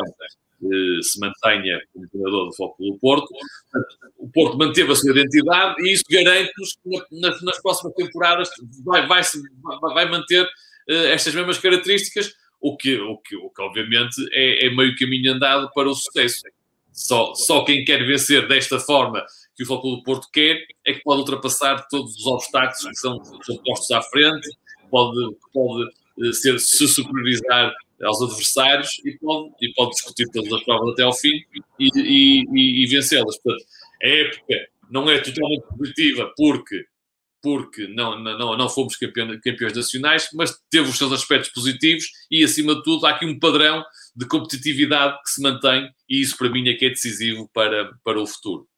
eh, se mantenha como treinador do Foco do Porto. O Porto manteve a sua identidade e isso garante-nos que nas, próximas temporadas vai, vai, vai, vai manter eh, estas mesmas características, o que, o que, o que obviamente é, é meio caminho andado para o sucesso. Só, só quem quer vencer desta forma que o Futebol do Porto quer é que pode ultrapassar todos os obstáculos que são, postos à frente, pode, pode eh, ser, se superiorizar aos adversários e pode, e pode discutir todas as provas até ao fim e, e, e, e vencê-las. Portanto, a época não é totalmente positiva porque, porque não, não, não fomos campeões, campeões nacionais, mas teve os seus aspectos positivos e, acima de tudo, há aqui um padrão de competitividade que se mantém e isso, para mim, é que é decisivo para, para o futuro.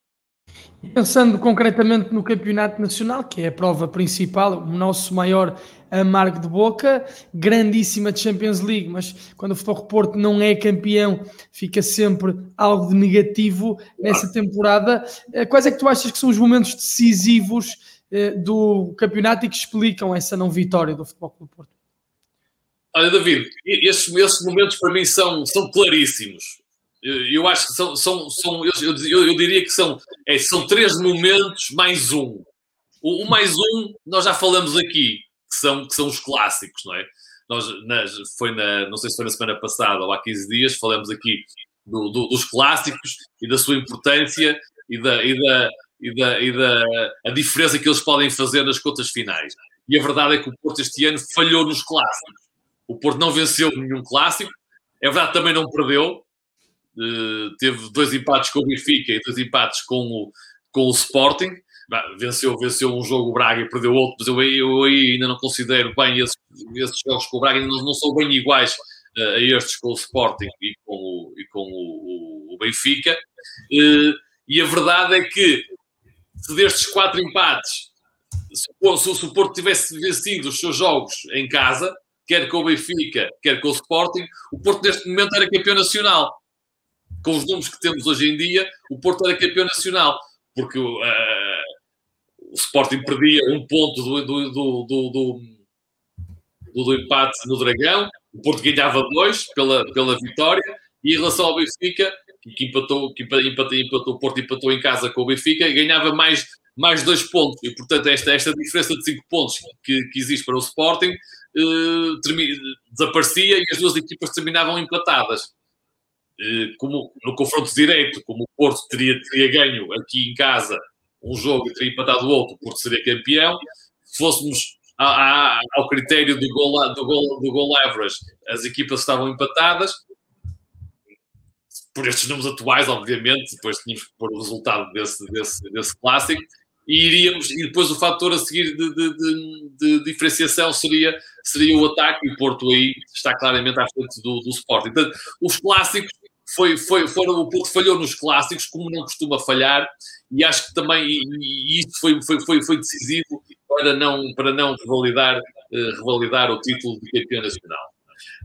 Pensando concretamente no Campeonato Nacional, que é a prova principal, o nosso maior amargo de boca, grandíssima Champions League, mas quando o Futebol Porto não é campeão, fica sempre algo de negativo nessa temporada. Eh, quais é que tu achas que são os momentos decisivos eh, do campeonato e que explicam essa não vitória do Futebol Clube Porto? Olha, David, esses, esses momentos para mim são, são claríssimos. Eu acho que são, são, são eu, eu, eu diria que são, é, são três momentos mais um. O, o, mais um, nós já falamos aqui, que são, que são os clássicos, não é? Nós, nas, foi na, não sei se foi na semana passada ou há 15 dias, falamos aqui do, do, dos clássicos e da sua importância e da, e, da, e, da, e da a diferença que eles podem fazer nas contas finais. E a verdade é que o Porto este ano falhou nos clássicos. O Porto não venceu nenhum clássico, é verdade também não perdeu, teve dois empates com o Benfica e dois empates com o, com o Sporting. Venceu, venceu um jogo o Braga e perdeu outro, mas eu, eu, ainda não considero bem esses, esses jogos com o Braga, não, não são bem iguais uh, a estes com o Sporting e com o, e com o, o Benfica. Uh, e a verdade é que se destes quatro empates, se, se o Porto tivesse vencido os seus jogos em casa, quer com o Benfica, quer com o Sporting, o Porto neste momento era campeão nacional com os números que temos hoje em dia, o Porto era campeão nacional, porque uh, o Sporting perdia um ponto do, do, do, do, do empate no Dragão, o Porto ganhava dois pela, pela vitória, e em relação ao Benfica, que empatou, que empatou, empatou, o Porto empatou em casa com o Benfica, ganhava mais, mais dois pontos. E, portanto, esta, esta diferença de cinco pontos que, que existe para o Sporting uh, desaparecia e as duas equipas terminavam empatadas. Eh, como no confronto direto, como o Porto teria, teria ganho aqui em casa um jogo e teria empatado o outro, porque seria campeão, se fôssemos a, a, ao critério do gol, do, gol, do gol average, as equipas estavam empatadas, por estes números atuais, obviamente, depois tínhamos que pôr o resultado desse, desse, desse clássico, e iríamos, e depois o fator a seguir de, de, de, de, diferenciação seria, seria o ataque, e o Porto aí está claramente à frente do, do Sporting. Portanto, os clássicos foi, foi, foram, o Porto falhou nos clássicos, como não costuma falhar, e acho que também e, e isso foi, foi, foi, foi decisivo para não, para não revalidar, uh, revalidar o título de campeão nacional.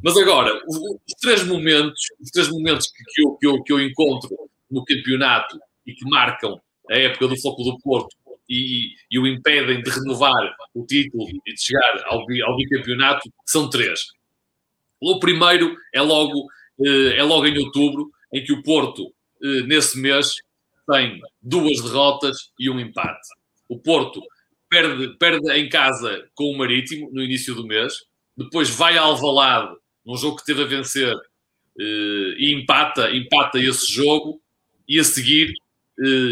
Mas agora, os, três momentos, os três momentos que, que, eu, que, eu, que eu encontro no campeonato e que marcam a época do Foco do Porto e, e, o impedem de renovar o título e de chegar ao, ao bicampeonato são três. O primeiro é logo é logo em outubro, em que o Porto, eh, nesse mês, tem duas derrotas e um empate. O Porto perde, perde em casa com o Marítimo no início do mês, depois vai ao Alvalade, num jogo que teve a vencer, eh, e empata, empata esse jogo, e a seguir,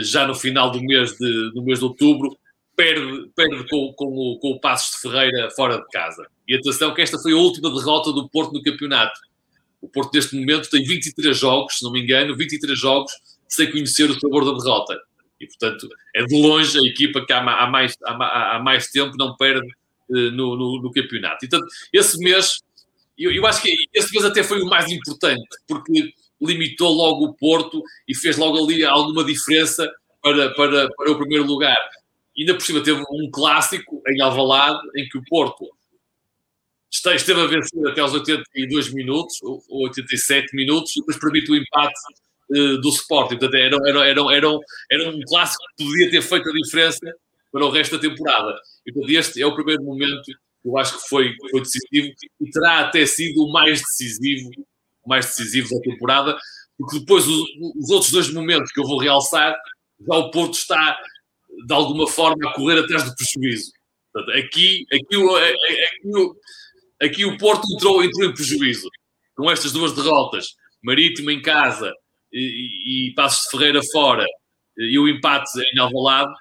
já no final do mês de, do mês de outubro, perde, perde com, com, o, com o Passos de Ferreira fora de casa. E atenção que esta foi a última derrota do Porto no campeonato. O Porto, neste momento, tem 23 jogos, se não me engano, 23 jogos sem conhecer o sabor da derrota. E, portanto, é de longe a equipa que há, mais, há, mais tempo não perde uh, no, no, no, campeonato. E, portanto, esse mês, eu, eu acho que esse mês até foi o mais importante, porque limitou logo o Porto e fez logo ali alguma diferença para, para, para o primeiro lugar. E ainda por cima teve um clássico em Alvalade, em que o Porto esteve a vencer até aos 82 minutos, ou 87 minutos, depois permite o empate uh, do Sporting. Portanto, era, era, era, era, um, era um clássico que podia ter feito a diferença para o resto da temporada. E, portanto, este é o primeiro momento que eu acho que foi, foi decisivo e terá até sido o mais decisivo, mais decisivo da temporada, porque depois os, os outros dois momentos que eu vou realçar, já o Porto está de alguma forma a correr atrás do prejuízo. Portanto, aqui, aqui, aqui, aqui Aqui o Porto entrou, entrou em prejuízo com estas duas derrotas. Marítimo em casa e, e Passos de Ferreira fora e o empate em Alvalade,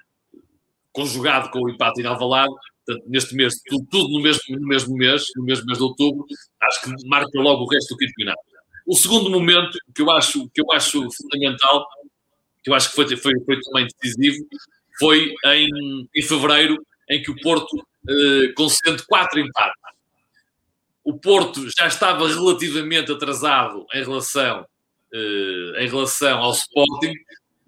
conjugado com o empate em Alvalade, portanto, neste mês, tudo, tudo, no, mesmo, no mesmo mês, no mesmo mês de outubro, acho que marca logo o resto do campeonato. O segundo momento que eu acho, que eu acho fundamental, que eu acho que foi, foi, foi também decisivo, foi em, em fevereiro, em que o Porto concede quatro empates. O Porto já estava relativamente atrasado em relação, uh, em relação ao Sporting,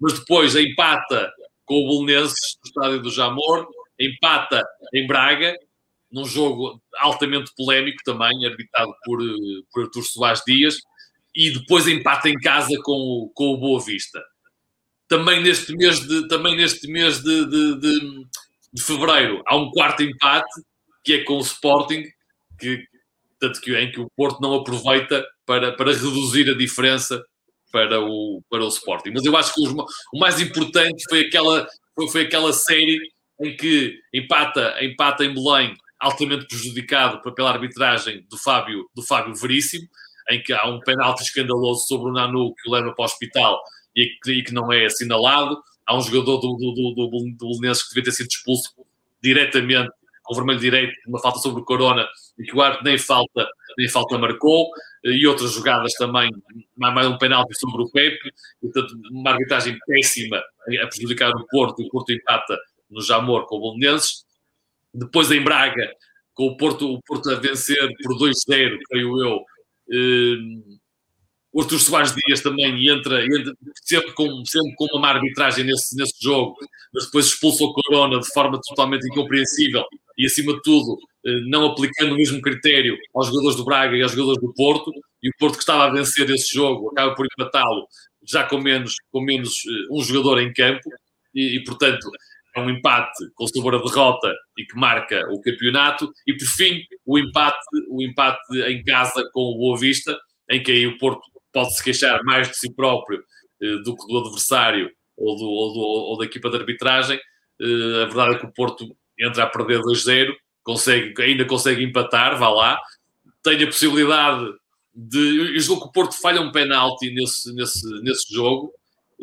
mas depois empata com o Belenenses no estádio do Jamor, empata em Braga, num jogo altamente polémico também, arbitrado por, por Artur Soares Dias, e depois empata em casa com, com o Boa Vista. Também neste mês de, também neste mês de, de, de, de fevereiro há um quarto empate, que é com o Sporting, que, tanto que, em que o Porto não aproveita para, para reduzir a diferença para o, para o Sporting. Mas eu acho que os, o mais importante foi aquela, foi, foi aquela série em que empata, empata em Belém, altamente prejudicado pela arbitragem do Fábio, do Fábio Veríssimo, em que há um penalti escandaloso sobre o Nanu que o leva para o hospital e que, e que não é assinalado. Há um jogador do, do, do, do, do Belenenses que devia ter sido expulso diretamente com vermelho direito, uma falta sobre o Corona, árbitro nem falta, nem falta marcou, e outras jogadas também, mais um penalti sobre o Pepe, portanto, uma arbitragem péssima a prejudicar o Porto, e o Porto empata no Jamor com o Belenenses. Depois em Braga, com o Porto, o Porto a vencer por 2-0, creio eu, eh, o Artur Soares Dias também entra, entra sempre, com, sempre com uma má arbitragem nesse, nesse jogo, mas depois expulsa o Corona de forma totalmente incompreensível e, acima de tudo, eh, não aplicando o mesmo critério aos jogadores do Braga e aos jogadores do Porto. E o Porto, que estava a vencer esse jogo, acaba por empatá-lo já com menos, com menos eh, um jogador em campo. E, e, portanto, é um empate com sabor a derrota e que marca o campeonato. E, por fim, o empate, o empate em casa com o Boa Vista, em que aí o Porto pode se queixar mais de si próprio eh, do que do adversário ou, do, ou, do, ou da equipa de arbitragem. Eh, a verdade é que o Porto entra a perder 2-0, consegue, ainda consegue empatar, vá lá, tem a possibilidade de. Eu julgo que o Porto falha um penalti nesse, nesse, nesse jogo.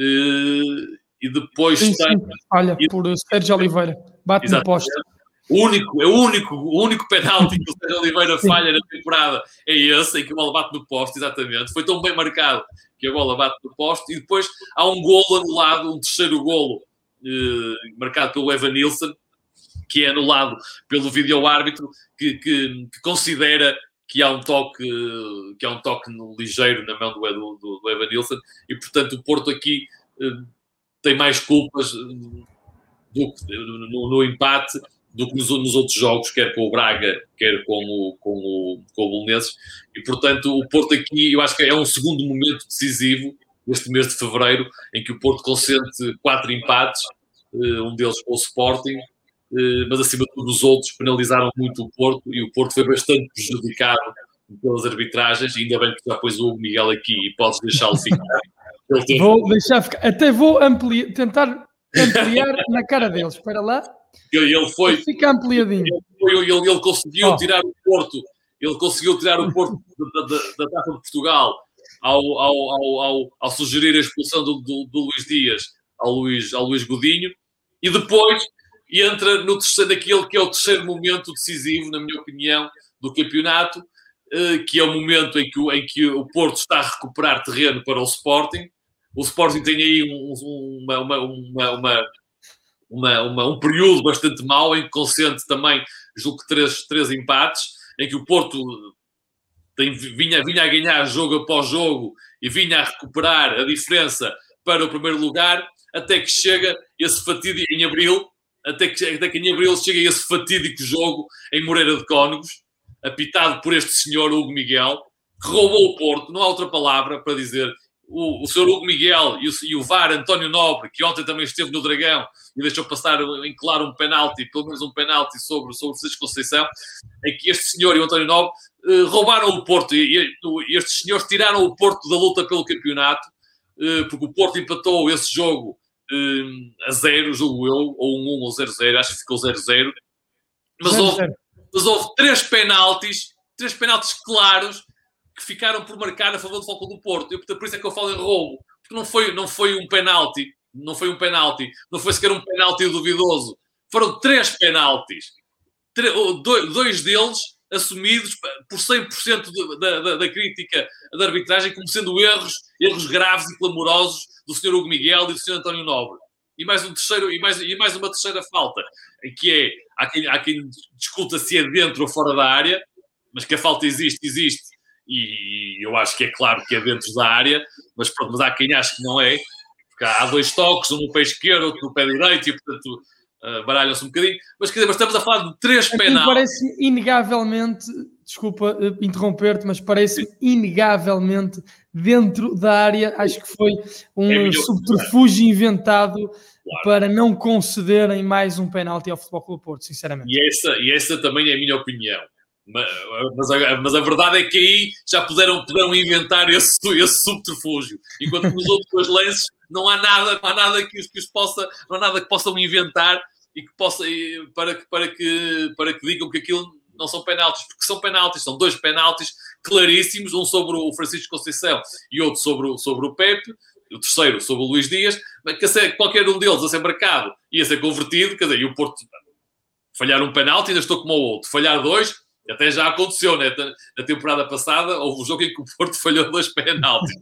Eh, e depois sim, tem. Sim, e, por Sérgio Oliveira, bate no poste. O único, é o único, o único penalti que o Sérgio Oliveira falha na temporada é esse, em que a bola bate no poste, exatamente. Foi tão bem marcado que a bola bate no poste. E depois há um golo anulado, um terceiro golo, eh, marcado pelo Evan Nilsson, que é anulado pelo vídeo-árbitro, que, que, que, considera que há um toque, que há um toque ligeiro na mão do, do, do Evan Nilsson. E, portanto, o Porto aqui eh, tem mais culpas eh, do, no, no empate do que nos, nos, outros jogos, quer com o Braga, quer com o, com o, com o Belenenses. E, portanto, o Porto aqui, eu acho que é um segundo momento decisivo, neste mês de fevereiro, em que o Porto consente quatro empates, eh, um deles com o Sporting, mas acima de tudo os outros penalizaram muito o Porto e o Porto foi bastante prejudicado pelas arbitragens, ainda bem que já pôs o Miguel aqui e podes deixá-lo ficar. Vou deixar ficar, até vou ampliar, tentar ampliar na cara deles, espera lá. Ele foi. Fica ampliadinho. Ele, ele, ele conseguiu oh. tirar o Porto. Ele conseguiu tirar o Porto da, da, da Taça de Portugal ao, ao, ao, ao, ao sugerir a expulsão do, do, do, Luís Dias ao Luís, ao Luís Godinho. E depois entra no terceiro, naquele que é o terceiro momento decisivo, na minha opinião, do campeonato, eh, que é o momento em que, o, em que o Porto está a recuperar terreno para o Sporting. O Sporting tem aí um, uma, uma, uma, uma, uma, um período bastante mau em que consente também, julgo que três, três empates, em que o Porto tem, vinha, vinha a ganhar jogo após jogo e vinha a recuperar a diferença para o primeiro lugar, até que chega esse fatídico em abril, até que, até que em abril chega esse fatídico jogo em Moreira de Cónegos, apitado por este senhor Hugo Miguel, que roubou o Porto, não há outra palavra para dizer. O, o senhor Hugo Miguel e o, e o VAR António Nobre, que ontem também esteve no Dragão e deixou passar em claro um penalti, pelo menos um penalti sobre, sobre Francisco Conceição, em que este senhor e o António Nobre uh, roubaram o Porto e, e, estes senhores tiraram o Porto da luta pelo campeonato, uh, porque o Porto empatou esse jogo uh, a zero, julgo eu, ou um 1 ou 0-0, acho que ficou 0-0. Mas, houve, mas houve três penaltis, três penaltis claros que ficaram por marcar a favor do Foco do Porto. Eu, por isso é que eu falo em roubo, porque não foi, não foi um penalti, não foi um penalti, não foi sequer um penalti duvidoso. Foram três penaltis. Dois deles assumidos por 100% da, da, da crítica da arbitragem como sendo erros, erros graves e clamorosos do Sr. Hugo Miguel e do Sr. António Nobre. e mais um terceiro e mais, e mais uma terceira falta, que é há quem, há quem discuta se é dentro ou fora da área, mas que a falta existe, existe, e eu acho que é claro que é dentro da área, mas pronto, mas há quem acha que não é, porque há dois toques, um no pé esquerdo, outro no pé direito, e portanto uh, baralham-se um bocadinho, mas, quer dizer, mas estamos a falar de três penais. Parece inegavelmente, desculpa uh, interromper-te, mas parece inegavelmente dentro da área, acho que foi um é subterfúgio inventado claro. para não concederem mais um penalti ao Futebol Clube Porto, sinceramente. E essa, e essa também é a minha opinião. Mas, mas, a, mas, a, verdade é que aí já puderam, puderam inventar esse, esse subterfúgio. Enquanto nos outros lances não há nada, não há nada que, que os possa, não há nada que possam inventar e que possa, para, que, para, que, para que digam que aquilo não são penaltis, porque são penaltis, são dois penaltis claríssimos, um sobre o Francisco Conceição e outro sobre, o, sobre o Pepe, o terceiro sobre o Luís Dias, mas que qualquer um deles a ser marcado ia ser convertido, quer dizer, e o Porto falhar um penalti, ainda estou como o outro, falhar dois, até já aconteceu, né? Na temporada passada houve um jogo em que o Porto falhou dois penaltis.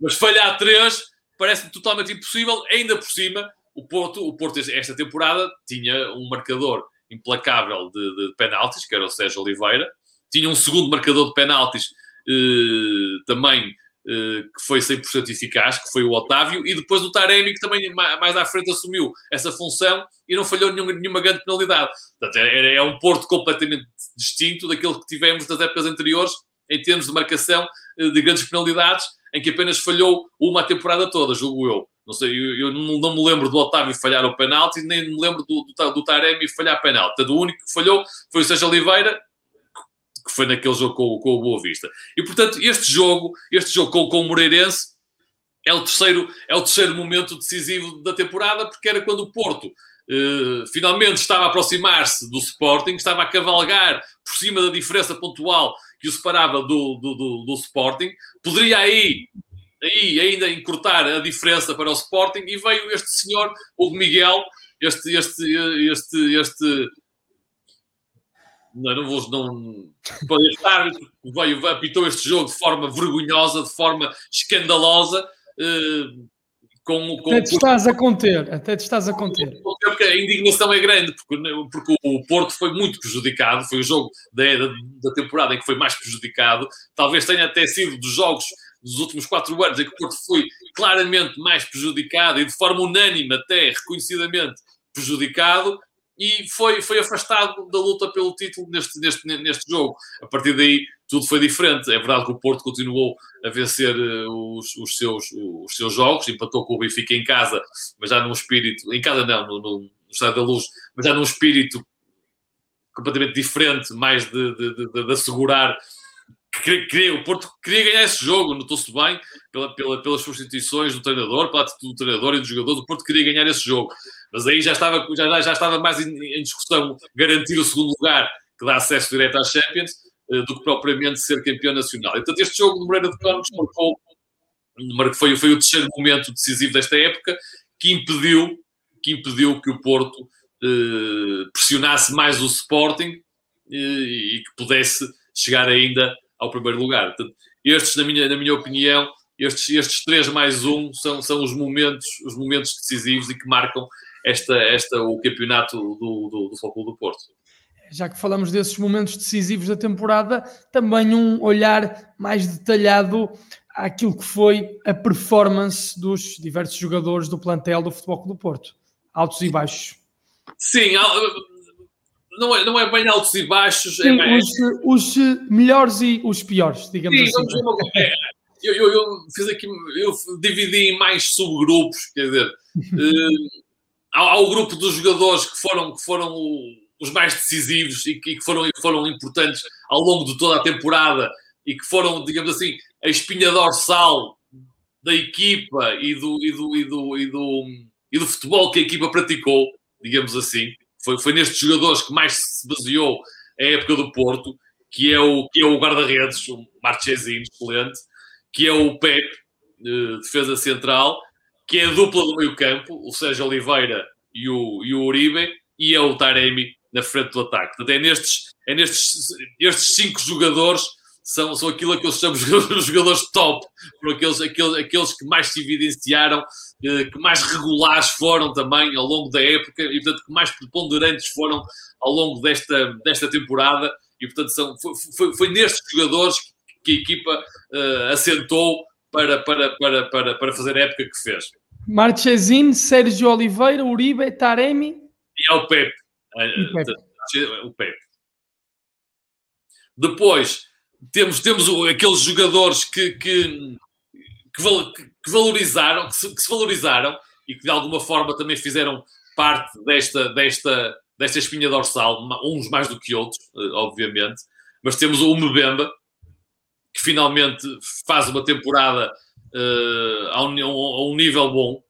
Mas falhar três parece totalmente impossível, ainda por cima, o Porto, o Porto esta temporada tinha um marcador implacável de, de penaltis, que era o Sérgio Oliveira, tinha um segundo marcador de penaltis eh, também eh, que foi 100% eficaz, que foi o Otávio, e depois o Taremi, que também mais à frente assumiu essa função e não falhou nenhuma, nenhuma grande penalidade. Portanto, é, é um Porto completamente distinto daquele que tivemos das épocas anteriores, em termos de marcação eh, de grandes penalidades, em que apenas falhou uma temporada toda, julgo eu. Não sei, eu, eu não, me lembro do Otávio falhar o penalti, nem me lembro do, do, do Taremi falhar penalti. O único que falhou foi o Sérgio Oliveira, que foi naquele jogo com, com o Boa Vista. E, portanto, este jogo, este jogo com, com o Moreirense, é o, terceiro, é o terceiro momento decisivo da temporada, porque era quando o Porto eh, finalmente estava a aproximar-se do Sporting, estava a cavalgar por cima da diferença pontual que o separava do, do, do, do Sporting, poderia aí, aí ainda encurtar a diferença para o Sporting, e veio este senhor, o Miguel, este, este, este, este não, não vou. Não, este árbitro veio, apitou este jogo de forma vergonhosa, de forma escandalosa. Uh, com, com, até te estás a conter, até te estás a conter. Porque a indignação é grande, porque, porque o Porto foi muito prejudicado, foi o jogo da, da, da, temporada em que foi mais prejudicado, talvez tenha até sido dos jogos dos últimos quatro anos em que o Porto foi claramente mais prejudicado e de forma unânime até reconhecidamente prejudicado, e foi, foi afastado da luta pelo título neste, neste, neste jogo. A partir daí, tudo foi diferente. É verdade que o Porto continuou a vencer uh, os, os, seus, os seus jogos, empatou com o Benfica em casa, mas já num espírito, em casa não, no, no, no Estado da Luz, mas já num espírito completamente diferente, mais de, de, de, de assegurar queria, o Porto queria ganhar esse jogo, notou-se bem pela, pela, pelas substituições do treinador, pela atitude do treinador e dos jogadores. O Porto queria ganhar esse jogo, mas aí já estava, já, já estava mais em, em discussão garantir o segundo lugar, que dá acesso direto às Champions, uh, do que propriamente ser campeão nacional. E, portanto, este jogo do Moreira de Cónicos marcou, foi, foi o terceiro momento decisivo desta época que impediu que, impediu que o Porto uh, pressionasse mais o Sporting uh, e que pudesse chegar ainda ao primeiro lugar. Portanto, estes, na minha, na minha opinião, estes, estes três mais um são, são os, momentos, os momentos decisivos e que marcam esta, esta, o campeonato do, do, do Futebol do Porto. Já que falamos desses momentos decisivos da temporada, também um olhar mais detalhado àquilo que foi a performance dos diversos jogadores do plantel do Futebol do Porto. Altos e baixos. Sim, não é, não é bem altos e baixos. É Sim, é os, os, melhores e os piores, digamos Sim, assim. Vamos é, eu, eu, eu, fiz aqui, eu dividi em mais subgrupos, quer dizer, uh, há, o grupo dos jogadores que foram, que foram os mais decisivos e que, que foram, foram importantes ao longo de toda a temporada e que foram, digamos assim, a espinha dorsal da equipa e do, e do, e do, e do, e do futebol que a equipa praticou, digamos assim. Foi, foi nestes jogadores que mais se baseou a época do Porto, que é o, que é o guarda-redes, o Marchesin, excelente, que é o Pepe, de defesa central, que é a dupla do meio campo, o Sérgio Oliveira e o, e o Uribe, e é o Taremi na frente do ataque. Portanto, é nestes, é nestes estes cinco jogadores são, são aquilo que eu chamo de jogadores top, por aqueles, aqueles, aqueles que mais se evidenciaram, eh, que mais regulares foram também ao longo da época e, portanto, que mais preponderantes foram ao longo desta, desta temporada. E, portanto, são, foi, foi, foi nestes jogadores que a equipa uh, assentou para, para, para, para, para fazer a época que fez. Marchesini, Sérgio Oliveira, Uribe, Taremi. E ao Pepe. O Pepe. O Pepe. Depois, temos, temos aqueles jogadores que, que, que, valorizaram, que se, que se, valorizaram e que de alguma forma também fizeram parte desta, desta, desta espinha dorsal, uns mais do que outros, eh, obviamente. Mas temos o Mbemba, que finalmente faz uma temporada uh, a, um, a, um, nível bom.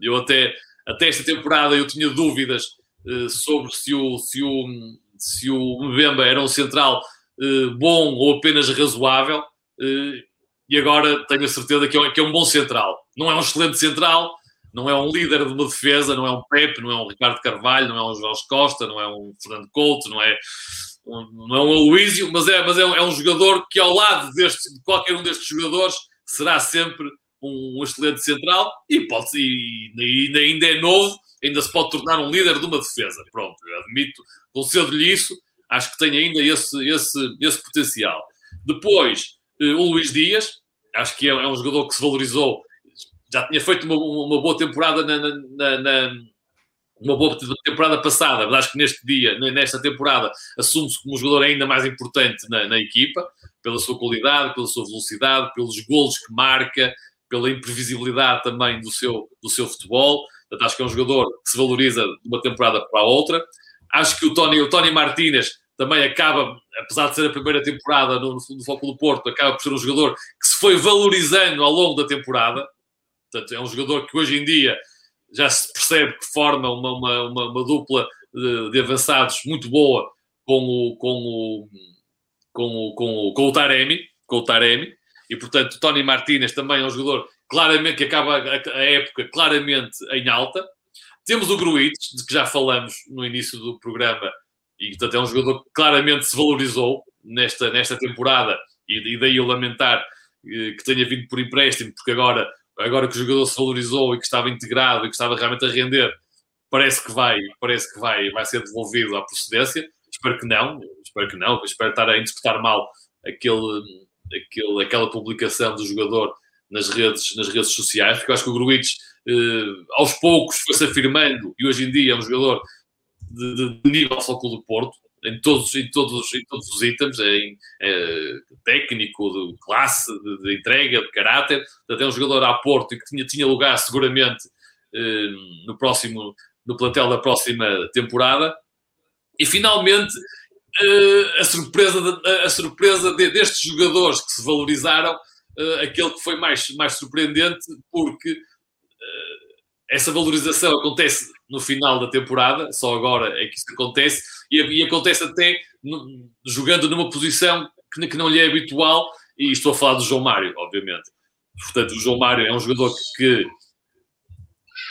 Eu até, até esta temporada eu tinha dúvidas uh, sobre se o, se, o, se o Mbemba era um central bom ou apenas razoável. e agora tenho a certeza que é, que é um bom central. Não é um excelente central, não é um líder de uma defesa, não é um Pepe, não é um Ricardo Carvalho, não é um Jorge Costa, não é um Fernando Couto, não é não é um Aloísio, mas, é, mas é, um, é um jogador que ao lado deste, de qualquer um destes jogadores será sempre um, um excelente central e, pode, e, e ainda é novo, ainda se pode tornar um líder de uma defesa. Pronto, eu admito, concedo-lhe isso, acho que tem ainda esse, esse, esse potencial. Depois, eh, o Luís Dias, acho que é, é, um jogador que se valorizou, já tinha feito uma, uma boa temporada na, na, na uma boa temporada passada, mas acho que neste dia, nesta temporada, assume-se como um jogador ainda mais importante na, na, equipa, pela sua qualidade, pela sua velocidade, pelos golos que marca, pela imprevisibilidade também do seu, do seu futebol. Portanto, acho que é um jogador que se valoriza de uma temporada para a outra. Acho que o Tony, o Tony Martínez também acaba, apesar de ser a primeira temporada no, no do Porto, acaba por ser um jogador que se foi valorizando ao longo da temporada. Portanto, é um jogador que hoje em dia já se percebe que forma uma, uma, uma, uma dupla de, de, avançados muito boa com o, com o, com o, com o, com o Taremi, com o Taremi, e portanto Tony Martínez também é um jogador claramente que acaba a época claramente em alta. Temos o Gruites, de que já falamos no início do programa, e portanto é um jogador que claramente se valorizou nesta, nesta temporada, e, e daí eu lamentar eh, que tenha vindo por empréstimo, porque agora agora que o jogador se valorizou e que estava integrado e que estava realmente a render, parece que vai, parece que vai, vai ser devolvido à procedência. Espero que não, espero que não, espero estar a interpretar mal aquele, aquele, aquela publicação do jogador nas redes, nas redes sociais, porque eu acho que o Gruitch, eh, aos poucos, foi-se afirmando e hoje em dia é um jogador de, de nível ao Clube do Porto, em todos, em todos, em todos os itens, em, é, técnico, de classe, de, de, entrega, de caráter. Portanto, é um jogador a Porto e que tinha, tinha lugar seguramente eh, no próximo, no plantel da próxima temporada. E finalmente eh, a surpresa, de, a surpresa de, destes jogadores que se valorizaram, eh, aquele que foi mais, mais surpreendente, porque essa valorização acontece no final da temporada, só agora é que isso acontece, e, e acontece até no, jogando numa posição que, que, não lhe é habitual, e estou a falar do João Mário, obviamente. Portanto, o João Mário é um jogador que, que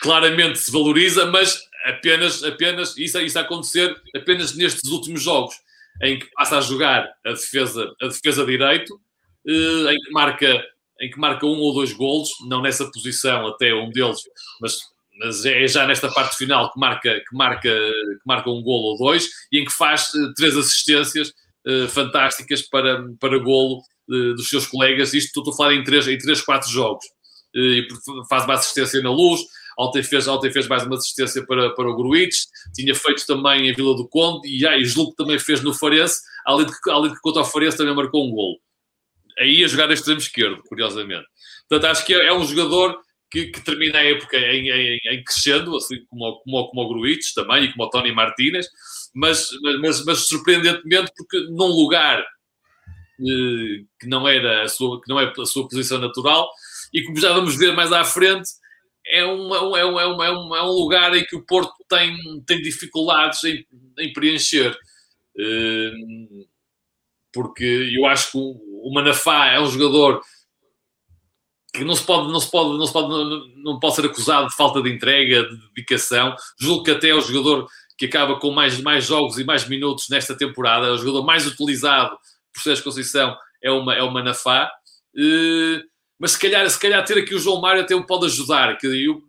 claramente se valoriza, mas apenas, apenas isso, isso a acontecer apenas nestes últimos jogos, em que passa a jogar a defesa, a defesa direito, eh, em que marca em que marca um ou dois golos, não nessa posição até um deles, mas, mas é já nesta parte final que marca, que marca, que marca um golo ou dois e em que faz uh, três assistências uh, fantásticas para, para golo uh, dos seus colegas. Isto estou a falar em três, em três quatro jogos. e faz uma assistência na luz, Ontem fez, ontem fez mais uma assistência para, para o Gruites, tinha feito também em Vila do Conde e, ah, julgo que também fez no Farense, além de que, além de que contra o Farense também marcou um golo aí a jogar extremo esquerdo, curiosamente. Portanto, acho que é, é um jogador que, que, termina a época em, em, em crescendo, assim como, como, como o Gruites também e como o Tony Martínez, mas, mas, mas surpreendentemente porque num lugar eh, que não era a sua, que não é a sua posição natural e como já vamos ver mais à frente é, uma, é, um, é, um, é, um, é um lugar em que o Porto tem, tem dificuldades em, em preencher. Eh, porque eu acho que Manafá é um jogador que não se pode, não se pode, não se pode, não, pode ser acusado de falta de entrega, de dedicação. Julgo que até é o jogador que acaba com mais, mais jogos e mais minutos nesta temporada, é o jogador mais utilizado por Sérgio Conceição é uma, é uma Nafá. Uh, mas se calhar, se calhar ter aqui o João Mário até o pode ajudar. Que eu,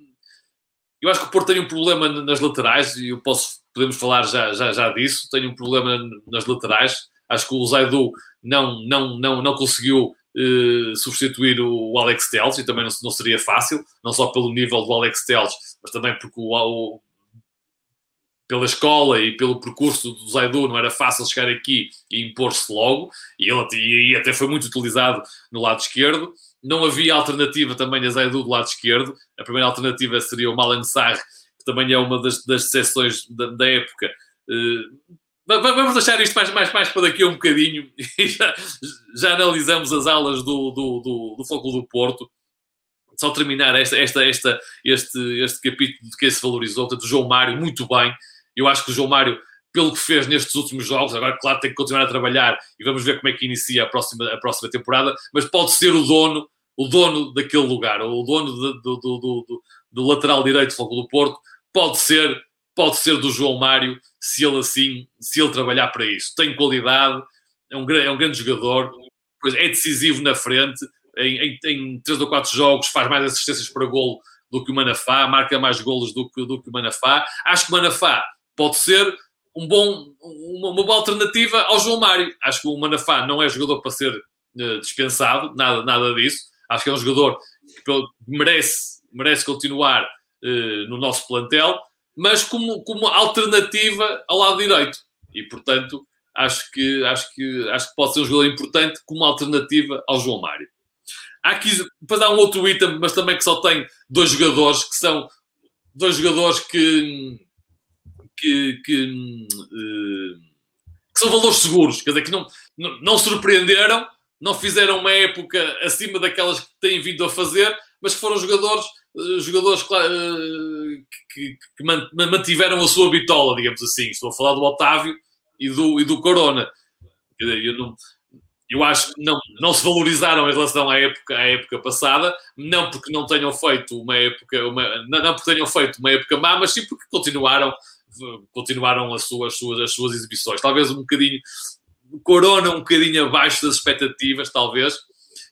eu acho que o Porto tem um problema nas laterais, e eu posso, podemos falar já, já, já disso. Tem um problema nas laterais. Acho que o Zaidu não, não, não, não conseguiu uh, substituir o Alex Telles, e também não, não, seria fácil, não só pelo nível do Alex Telles, mas também porque o, o pela escola e pelo percurso do Zaidu não era fácil chegar aqui e impor-se logo, e ele e, e até foi muito utilizado no lado esquerdo. Não havia alternativa também a Zaidu do lado esquerdo. A primeira alternativa seria o Malang Sarr, que também é uma das, das exceções da, da época. Uh, vamos deixar isto mais, mais, mais para daqui a um bocadinho já, já analisamos as aulas do, do, do, do Foco do Porto. Só terminar esta, esta, esta, este, este capítulo de que se valorizou, do João Mário, muito bem eu acho que o João Mário, pelo que fez nestes últimos jogos, agora, claro, tem que continuar a trabalhar e vamos ver como é que inicia a próxima, a próxima temporada, mas pode ser o dono, o dono daquele lugar, o dono do, do, do, do, lateral direito do Fogo do Porto, pode ser, pode ser do João Mário, se ele assim, se ele trabalhar para isso. Tem qualidade, é um, é um grande jogador, é decisivo na frente, em, em, em 3 ou 4 jogos faz mais assistências para golo do que o Manafá, marca mais golos do que, do que o Manafá. Acho que o Manafá pode ser um bom, uma, uma, boa alternativa ao João Mário. Acho que o Manafá não é jogador para ser uh, dispensado, nada, nada disso. Acho que é um jogador que merece, merece continuar uh, no nosso plantel, mas como, como alternativa ao lado direito. E, portanto, acho que, acho, que, acho que pode ser um jogador importante como alternativa ao João Mário. Há aqui, depois há um outro item, mas também que só tem dois jogadores, que são dois jogadores que que, que, uh, que, são valores seguros, quer dizer, que não, não, não, surpreenderam, não fizeram uma época acima daquelas que têm vindo a fazer, mas foram jogadores, uh, jogadores uh, que, que, mantiveram a sua bitola, digamos assim. Estou a falar do Otávio e do, e do Corona. Eu não, eu acho que não, não se valorizaram em relação à época, à época passada, não porque não tenham feito uma época, uma, não porque tenham feito uma época má, mas sim porque continuaram continuaram as suas, as suas, as suas exibições. Talvez um bocadinho, Corona um bocadinho abaixo das expectativas, talvez,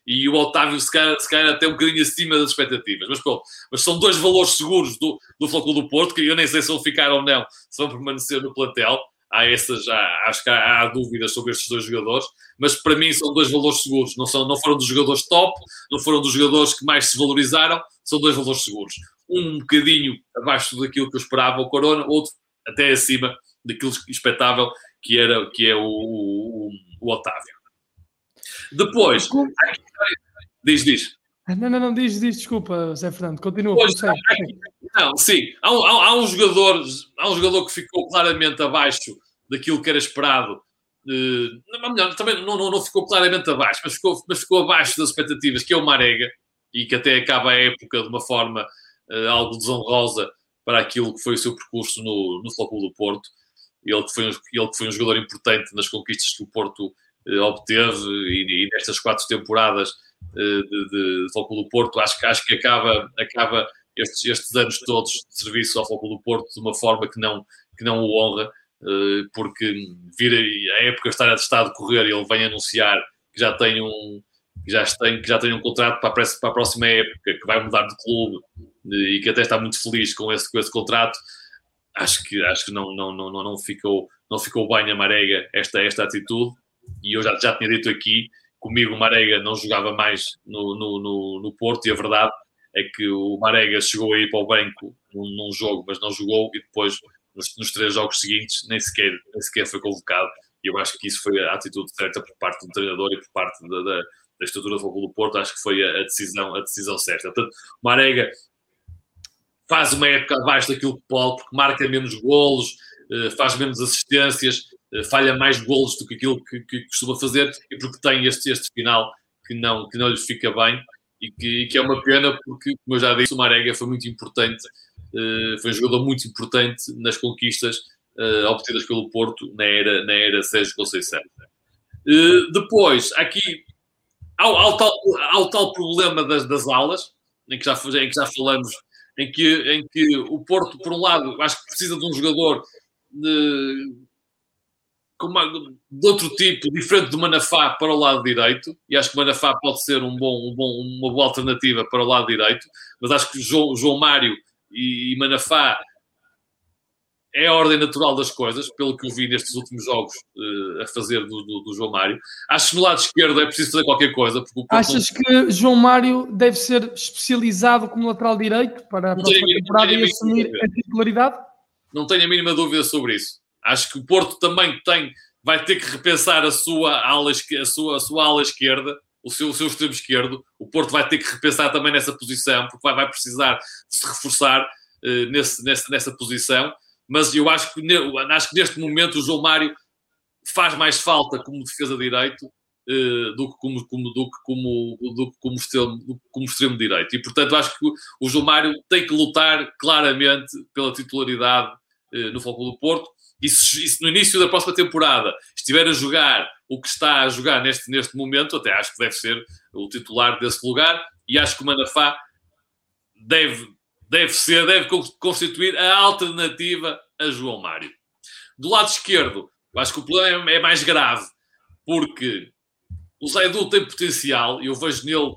e o Otávio se calhar, se calhar até um bocadinho acima das expectativas. Mas, pô, mas são dois valores seguros do, do Flóculo do Porto, que eu nem sei se vão ficar ou não, se vão permanecer no plantel. Há essas, há, acho que há, há, dúvidas sobre estes dois jogadores, mas para mim são dois valores seguros. Não, são, não foram dos jogadores top, não foram dos jogadores que mais se valorizaram, são dois valores seguros. Um bocadinho abaixo daquilo que eu esperava, o Corona, outro até acima daquilo expectável que, era, que é o, o, o Otávio. Depois, diz, diz. Não, não, não, diz, diz, desculpa, Zé Fernando, continua. Pois, não, sim, há, há, há, um jogador, há um jogador que ficou claramente abaixo daquilo que era esperado. Uh, melhor, também não, não, não, ficou claramente abaixo, mas ficou, mas ficou abaixo das expectativas, que é o Marega, e que até acaba a época de uma forma uh, algo desonrosa, para aquilo que foi o seu percurso no, no Futebol do Porto. Ele que, foi um, ele que foi um jogador importante nas conquistas que o Porto obteve e, e, nestas quatro temporadas eh, de, de, do Porto, acho, acho que acaba, acaba estes, estes anos todos de serviço ao Futebol do Porto de uma forma que não, que não o honra, eh, porque vir a época estar a, estar a decorrer e ele vem anunciar que já tem um que já tem, que já tem um contrato para a, para a próxima época, que vai mudar de clube e que até está muito feliz com esse, com esse contrato, acho que, acho que não, não, não, não, ficou, não ficou bem a Marega esta, esta atitude. E eu já, já tinha dito aqui, comigo o Marega não jogava mais no, no, no, no Porto, e a verdade é que o Marega chegou aí para o banco num, num jogo, mas não jogou, e depois nos, nos, três jogos seguintes nem sequer, nem sequer foi convocado. E eu acho que isso foi a atitude certa por parte do treinador e por parte da, da da estrutura do do Porto, acho que foi a, decisão, a decisão certa. Portanto, o Marega faz uma época abaixo daquilo que pode, porque marca menos golos, eh, faz menos assistências, falha mais golos do que aquilo que, que, costuma fazer, e porque tem este, este final que não, que não lhe fica bem, e que, que é uma pena, porque, como eu já disse, o Marega foi muito importante, eh, foi um jogador muito importante nas conquistas obtidas pelo Porto na era, na era Sérgio Conceição. Depois, aqui há, há, o, tal, há o tal problema das, das alas, em que, já, em que já falamos, em que, em que o Porto, por um lado, acho que precisa de um jogador de, de outro tipo, diferente do Manafá para o lado direito, e acho que o Manafá pode ser um bom, um bom, uma boa alternativa para o lado direito, mas acho que João, João Mário e, e Manafá é a ordem natural das coisas, pelo que eu vi nestes últimos jogos uh, a fazer do, do, do, João Mário. Acho que no lado esquerdo é preciso fazer qualquer coisa. Achas não... que João Mário deve ser especializado como lateral direito para a próxima temporada e assumir a titularidade? Não tenho a mínima dúvida sobre isso. Acho que o Porto também tem, vai ter que repensar a sua ala, a sua, a sua ala esquerda, o seu, o seu extremo esquerdo. O Porto vai ter que repensar também nessa posição, porque vai, vai precisar de se reforçar uh, nesse, nessa, nessa posição mas eu acho que, acho que neste momento o João Mário faz mais falta como defesa de direito uh, do que como, como, do que como, do que como, extremo, como extremo direito. E, portanto, acho que o João Mário tem que lutar claramente pela titularidade uh, no Foco do Porto. E se, e se, no início da próxima temporada estiver a jogar o que está a jogar neste, neste momento, até acho que deve ser o titular desse lugar. E acho que o Manafá deve deve ser, deve constituir a alternativa a João Mário. Do lado esquerdo, acho que o problema é mais grave, porque o Zaidu tem potencial, eu vejo nele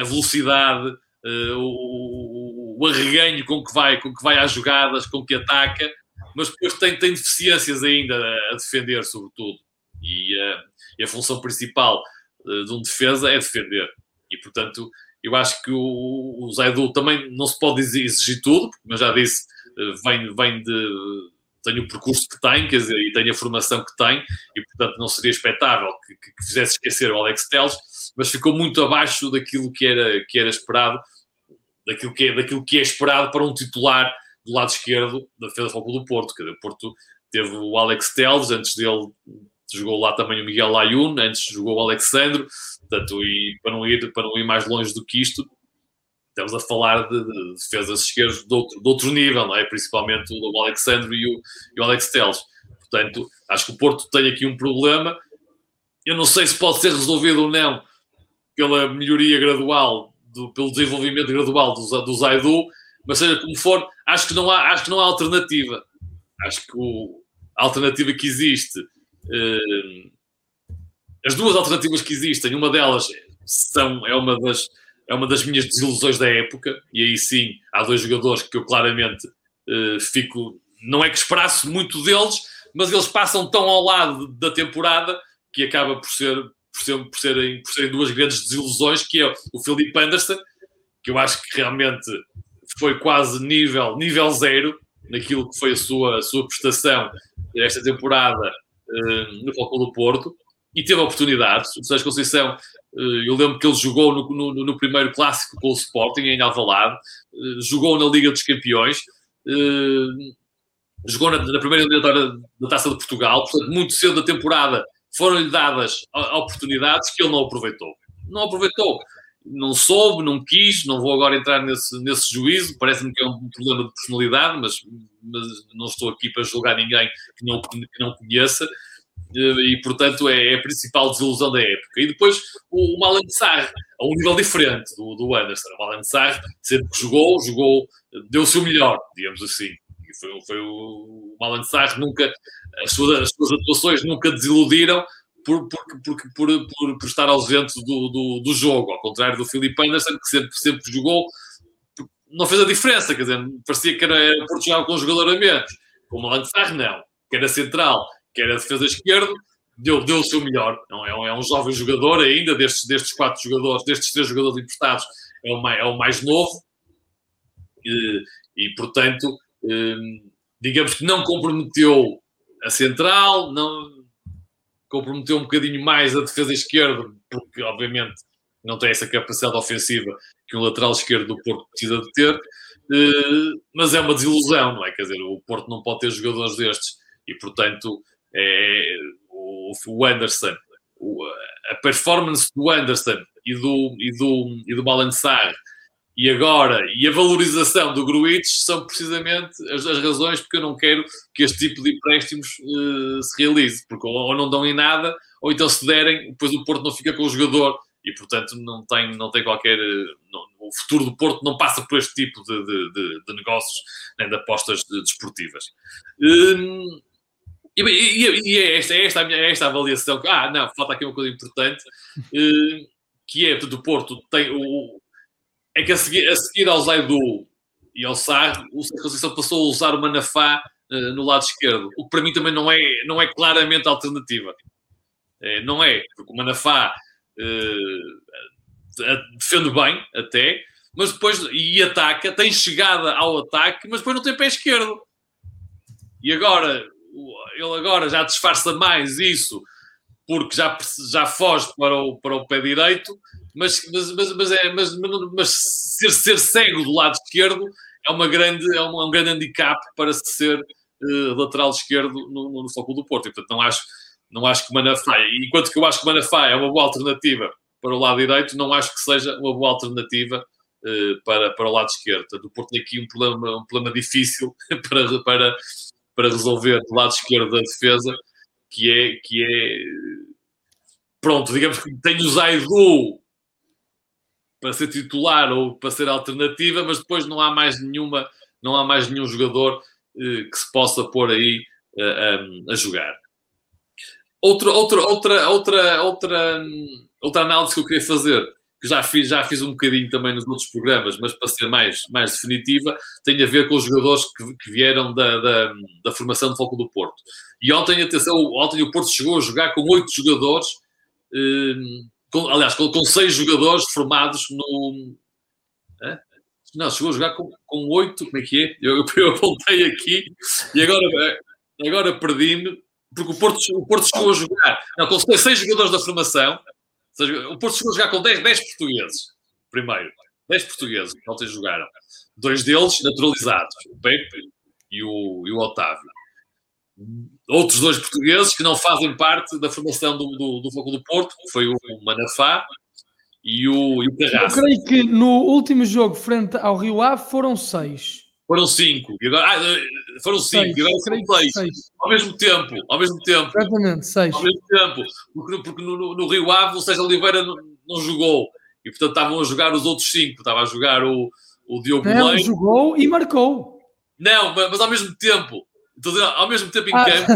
a velocidade, eh, o, o arreganho com que vai, com que vai às jogadas, com que ataca, mas depois tem, tem deficiências ainda a defender, sobretudo. E a, e a função principal eh, de um defesa é defender. E, portanto, eu acho que o, o Zaidu também não se pode exigir tudo, porque, como eu já disse, eh, vem, vem de. tem o percurso que tem, quer dizer, e tem a formação que tem, e portanto não seria expectável que, que, que fizesse esquecer o Alex Teles, mas ficou muito abaixo daquilo que era, que era esperado, daquilo que, é, daquilo que é esperado para um titular do lado esquerdo da defesa do do Porto. Quer dizer, o Porto teve o Alex Teles, antes dele jogou lá também o Miguel Layun, antes jogou o Alexandre, portanto, e para não ir, para não ir mais longe do que isto, estamos a falar de, de defesas esquerdas de outro, de outro nível, não é? principalmente o Alexandre e o, e o Alex Teles. Portanto, acho que o Porto tem aqui um problema. Eu não sei se pode ser resolvido ou não pela melhoria gradual, do, pelo desenvolvimento gradual do, do Zaidu, mas seja como for, acho que não há, acho que não há alternativa. Acho que o, a alternativa que existe Uh, as duas alternativas que existem, uma delas são, é, uma das, é uma das minhas desilusões da época, e aí sim há dois jogadores que eu claramente uh, fico. Não é que esperasse muito deles, mas eles passam tão ao lado da temporada que acaba por ser por, ser, por, serem, por serem duas grandes desilusões, que é o Felipe Anderson, que eu acho que realmente foi quase nível, nível zero naquilo que foi a sua, a sua prestação esta temporada uh, no Foco do Porto e teve oportunidades. O Sérgio Conceição, uh, eu lembro que ele jogou no, no, no, primeiro clássico com o Sporting em Alvalade, uh, jogou na Liga dos Campeões, jogou na, na primeira eliminatória da Taça de Portugal, portanto, muito cedo da temporada foram-lhe dadas oportunidades que ele não aproveitou. Não aproveitou não soube, não quis, não vou agora entrar nesse, nesse juízo, parece-me que é um problema de personalidade, mas, mas não estou aqui para julgar ninguém que não, que não conheça, e portanto é, é, a principal desilusão da época. E depois o, o Malan Sarr, a um nível diferente do, do Anderson. O Malan Sarr sempre que jogou, jogou, deu o melhor, digamos assim. E foi, foi o, o Malan Sarr nunca, as suas, as suas atuações nunca desiludiram, por, por, por, por, estar ausente do, do, do, jogo, ao contrário do Filipe Anderson, que sempre, sempre jogou, não fez a diferença, quer dizer, parecia que era Portugal com um jogador a menos. Como o Lanzar, não, que era central, que era defesa esquerda, deu, deu o seu melhor. Não, é, um, é um jovem jogador ainda, destes, destes quatro jogadores, destes três jogadores emprestados, é o mais, é o mais novo, e, e portanto, hum, digamos que não comprometeu a central, não comprometeu um bocadinho mais a defesa esquerda, porque obviamente não tem essa capacidade ofensiva que um lateral esquerdo do Porto precisa de ter, eh, mas é uma desilusão, não é? Quer dizer, o Porto não pode ter jogadores destes e, portanto, é, o, Anderson, a performance do Anderson e do, e do, e do Balançar e agora, e a valorização do Gruitch são precisamente as, as, razões porque eu não quero que este tipo de empréstimos uh, se realize, porque ou, ou, não dão em nada, ou então se derem, depois o Porto não fica com o jogador e, portanto, não tem, não tem qualquer. Não, o futuro do Porto não passa por este tipo de, de, de, de negócios nem de apostas desportivas. Um, E, e, e é, esta, é, esta, é esta a avaliação. Ah, não, falta aqui uma coisa importante, uh, que é, do Porto tem o... É que a seguir, a seguir ao Zaidu e ao Sar, o Conceição passou a usar o Manafá uh, no lado esquerdo, o que para mim também não é, não é claramente alternativa. É, não é, porque o Manafá uh, defende bem, até, mas depois, e ataca, tem chegada ao ataque, mas depois não tem pé esquerdo. E agora, ele agora já disfarça mais isso, porque já, já foge para o, para o pé direito, mas, mas, mas, mas, é, mas, mas ser, ser cego do lado esquerdo é, uma grande, é um, é um grande handicap para se ser uh, lateral esquerdo no, no, no Foco do Porto. E, portanto, não acho, não acho que Manafá, enquanto que eu acho que Manafá é uma boa alternativa para o lado direito, não acho que seja uma boa alternativa uh, para, para o lado esquerdo. Portanto, o Porto tem aqui um problema, um problema difícil para, para, para resolver do lado esquerdo da defesa, que é, que é pronto, digamos que tem o Zaidu para ser titular ou para ser alternativa, mas depois não há mais nenhuma, não há mais nenhum jogador eh, que se possa pôr aí um, a jogar. Outra, outra, outra, outra, outra, outra análise que eu queria fazer que já fiz, já fiz um bocadinho também nos outros programas, mas para ser mais, mais definitiva, tem a ver com os jogadores que, que vieram da, da, da, formação do Foco do Porto. E ontem, atenção, ontem o Porto chegou a jogar com oito jogadores, eh, com, aliás, com, com, seis jogadores formados no. É? Não, chegou a jogar com, com oito, como é que é? Eu, eu aqui e agora, agora perdi-me, porque o Porto, o Porto chegou a jogar não, com seis jogadores da formação o Porto chegou a jogar com 10, 10 portugueses, primeiro. 10 portugueses que ontem jogaram. Dois deles naturalizados, o Pepe e o, e o Otávio. Outros dois portugueses que não fazem parte da formação do, do, do Foco do Porto, que foi o Manafá e o, e o Carrasco. Eu creio que no último jogo, frente ao Rio Ave, foram seis. Foram cinco. E agora, ah, foram cinco. Seis, e agora foram seis. seis. Ao mesmo tempo. Ao mesmo tempo. Exatamente, seis. Ao mesmo tempo. Porque, porque no, no, no, Rio Ave o Sérgio Oliveira não, não, jogou. E portanto estavam a jogar os outros cinco. Estava a jogar o, o Diogo Não, Leite. jogou e marcou. Não, mas, mas ao mesmo tempo. Ao mesmo tempo em ah. campo.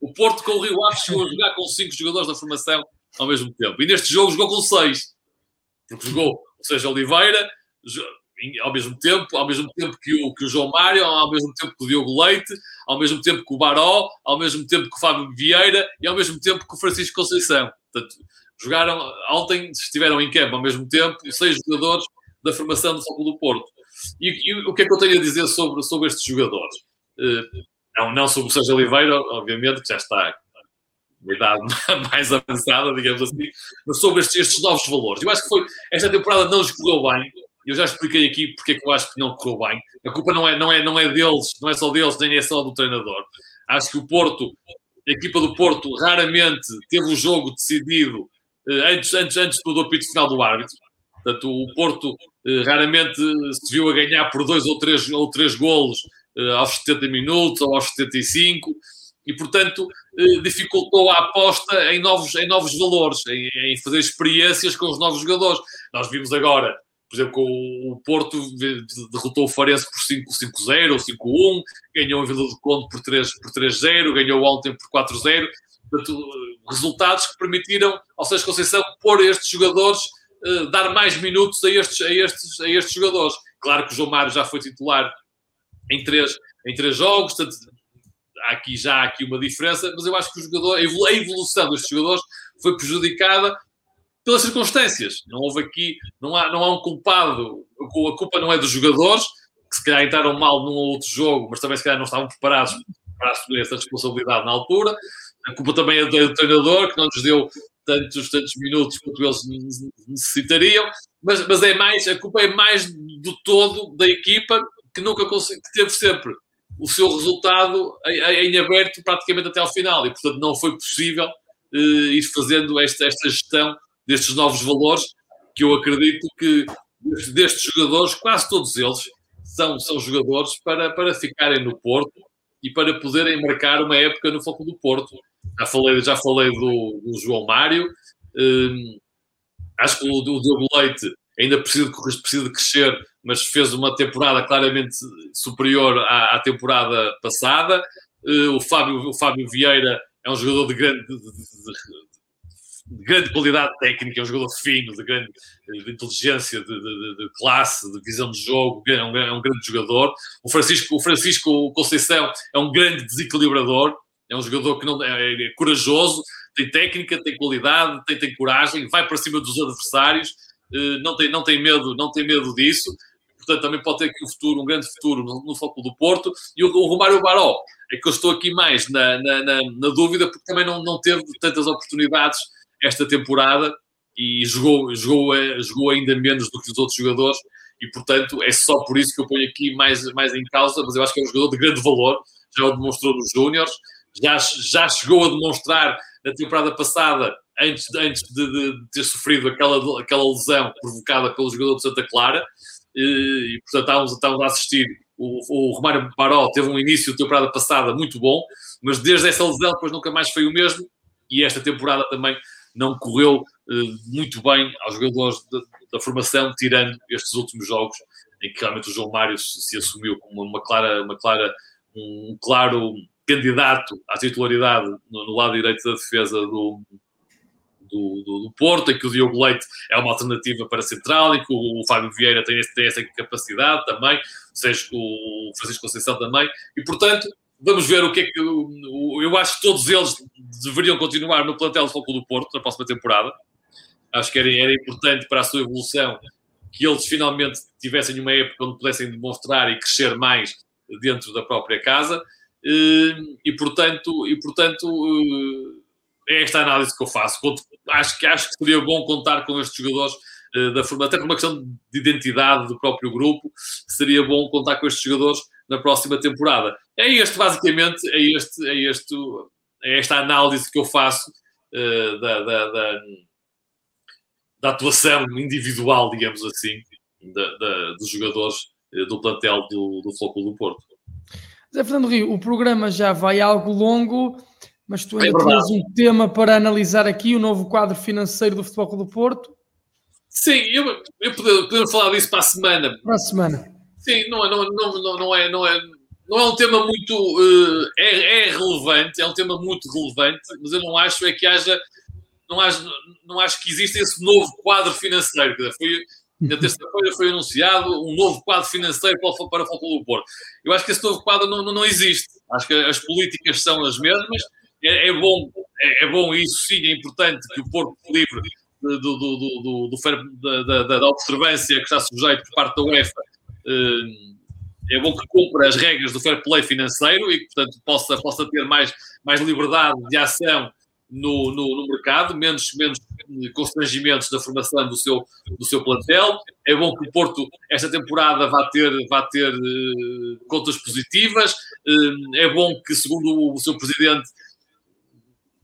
o Porto com o Rio Ave chegou a jogar com cinco jogadores da formação ao mesmo tempo. E neste jogo jogou com seis. Porque jogou o Sérgio Oliveira ao mesmo tempo, ao mesmo tempo que o, que o João Mário, ao mesmo tempo que o Diogo Leite, ao mesmo tempo que o Baró, ao mesmo tempo que o Fábio Vieira e ao mesmo tempo que o Francisco Conceição. Portanto, jogaram ontem, estiveram em campo ao mesmo tempo, seis jogadores da formação do Foco do Porto. E, e, o que é que eu tenho a dizer sobre, sobre estes jogadores? Uh, não, não sobre o Sérgio Oliveira, obviamente, que já está uma idade mais avançada, digamos assim, mas sobre estes, estes novos valores. Eu acho que foi, esta temporada não lhes correu bem, eu já expliquei aqui porque é que eu acho que não correu bem. A culpa não é, não é, não é deles, não é só deles, nem é só do treinador. Acho que o Porto, a equipa do Porto, raramente teve o jogo decidido eh, antes, antes, antes do apito final do árbitro. Portanto, o Porto eh, raramente se viu a ganhar por dois ou três, ou três golos eh, aos 70 minutos ou aos 75 e, portanto, dificultou a aposta em novos, em novos valores, em, em fazer experiências com os novos jogadores. Nós vimos agora por exemplo, o Porto derrotou o Farense por 5-0 ou 5-1, ganhou a Vila do Conde por 3-0, por ganhou ontem por 4-0. Portanto, resultados que permitiram ao Sérgio Conceição pôr estes jogadores, dar mais minutos a estes, a, estes, a estes jogadores. Claro que o João Mário já foi titular em três, em três jogos, aqui já há aqui uma diferença, mas eu acho que o jogador, a evolução destes jogadores foi prejudicada pelas circunstâncias. Não houve aqui, não há, não há um culpado, a culpa não é dos jogadores, que se calhar entraram mal num ou outro jogo, mas também se calhar não estavam preparados para assumir essa responsabilidade na altura. A culpa também é do treinador, que não nos deu tantos, tantos minutos quanto eles necessitariam, mas, mas é mais, a culpa é mais do todo da equipa que nunca conseguiu, que teve sempre o seu resultado em, em, aberto praticamente até ao final e portanto não foi possível uh, ir fazendo esta, esta gestão destes novos valores, que eu acredito que destes jogadores, quase todos eles, são, são jogadores para, para ficarem no Porto e para poderem marcar uma época no foco do Porto. Já falei, já falei do, do João Mário, hum, acho que o, o Diogo Leite ainda precisa, precisa crescer, mas fez uma temporada claramente superior à, à temporada passada. o, Fábio, o Fábio Vieira é um jogador de grande, de, de, de grande qualidade técnica, é um jogador fino, de grande de inteligência, de, de, classe, de visão de jogo, é um, é um, grande jogador. O Francisco, o Francisco Conceição é um grande desequilibrador, é um jogador que não é, é corajoso, tem técnica, tem qualidade, tem, tem coragem, vai para cima dos adversários, não tem, não tem medo, não tem medo disso. Portanto, também pode ter aqui um futuro, um grande futuro no, no foco do Porto. E o, o Romário Baró, é que eu estou aqui mais na, na, na, na dúvida, porque também não, não teve tantas oportunidades esta temporada e jogou, jogou, eh, jogou ainda menos do que os outros jogadores. E, portanto, é só por isso que eu ponho aqui mais, mais em causa. Mas eu acho que é um jogador de grande valor, já o demonstrou nos Júniors, já, já chegou a demonstrar na temporada passada, antes, antes de, de, ter sofrido aquela, aquela lesão provocada pelo jogador de Santa Clara. E, portanto, estávamos, estávamos a assistir. O, o Romário Baró teve um início de temporada passada muito bom, mas desde essa lesão depois nunca mais foi o mesmo. E esta temporada também não correu uh, muito bem aos jogadores da, da, formação, tirando estes últimos jogos em que realmente o João Mário se, se assumiu como uma clara, uma clara, um claro candidato à titularidade no, no lado direito da defesa do, do, do, do, Porto, em que o Diogo Leite é uma alternativa para central e que o, o Fábio Vieira tem, tem, essa capacidade também, seja o Francisco Conceição também, e portanto vamos ver o que é que. Eu acho que todos eles deveriam continuar no plantel do Foco do Porto na próxima temporada. Acho que era, era importante para a sua evolução que eles finalmente tivessem uma época onde pudessem demonstrar e crescer mais dentro da própria casa. Eh, e, portanto, e, portanto eh, é esta análise que eu faço. Acho que, acho que seria bom contar com estes jogadores eh, da forma, até por uma questão de identidade do próprio grupo, seria bom contar com estes jogadores na próxima temporada. É este, basicamente, é, este, é, este, é esta análise que eu faço uh, da, da, da, da, atuação individual, digamos assim, da, dos jogadores uh, do plantel do, do Flóculo do Porto. Zé Fernando Rio, o programa já vai algo longo, mas tu ainda é tens um tema para analisar aqui, o novo quadro financeiro do Futebol do Porto. Sim, eu, eu podemos falar disso para a semana. Para a semana. Sim, não, não, não, não, é, não, é, não é um tema muito. Uh, é, é relevante, é um tema muito relevante, mas eu não acho é que haja. Não acho, não acho que exista esse novo quadro financeiro. Foi, na terça-feira foi anunciado um novo quadro financeiro para o, para o Futebol do Porto. Eu acho que esse novo quadro não, não, existe. Acho que as políticas são as mesmas. É, é bom, é, é, bom isso, sim, é importante que o Porto livre do, do, do, do, da, da, da observância que está sujeito por parte da UEFA eh, é bom que cumpra as regras do fair play financeiro e que, portanto, possa, possa ter mais, mais liberdade de ação no, no, no, mercado, menos, menos constrangimentos da formação do seu, do seu plantel. É bom que o Porto, esta temporada, vá ter, vá ter uh, contas positivas. Uh, é bom que, segundo o, seu presidente,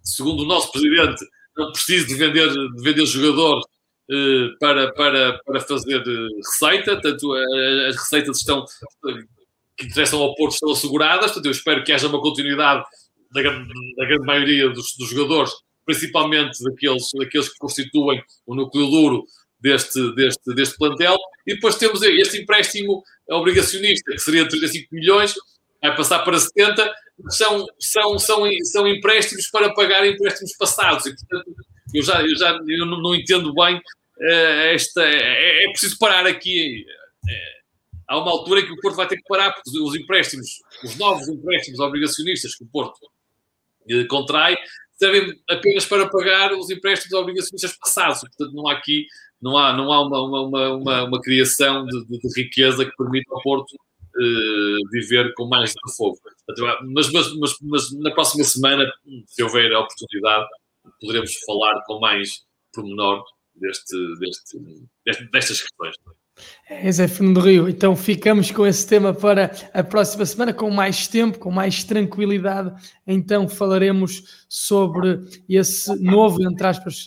segundo o nosso presidente, não precise de vender, de vender jogadores eh, para, para, para fazer eh, receita, tanto as receitas estão que interessam ao Porto estão asseguradas, portanto eu espero que haja uma continuidade da, da grande maioria dos, dos, jogadores, principalmente daqueles, daqueles que constituem o núcleo duro deste, deste, deste plantel, e depois temos este empréstimo obrigacionista, que seria de 35 milhões, vai passar para 70, são, são, são, são empréstimos para pagar empréstimos passados, e portanto eu já, eu já eu não, não entendo bem eh, esta, é, é, preciso parar aqui. É, há uma altura em que o Porto vai ter que parar, porque os empréstimos, os novos empréstimos obrigacionistas que o Porto eh, contrai, servem apenas para pagar os empréstimos obrigacionistas passados. Portanto, não há aqui não há, não há uma, uma, uma, uma criação de, de, de, riqueza que permita ao Porto uh, viver com mais fogo. Mas, mas, mas, mas, na próxima semana, se houver a oportunidade, poderemos falar com mais pormenor deste, deste, destas questões. É, Zé Fernando Rio, então ficamos com esse tema para a próxima semana, com mais tempo, com mais tranquilidade. Então falaremos sobre esse novo, entre aspas,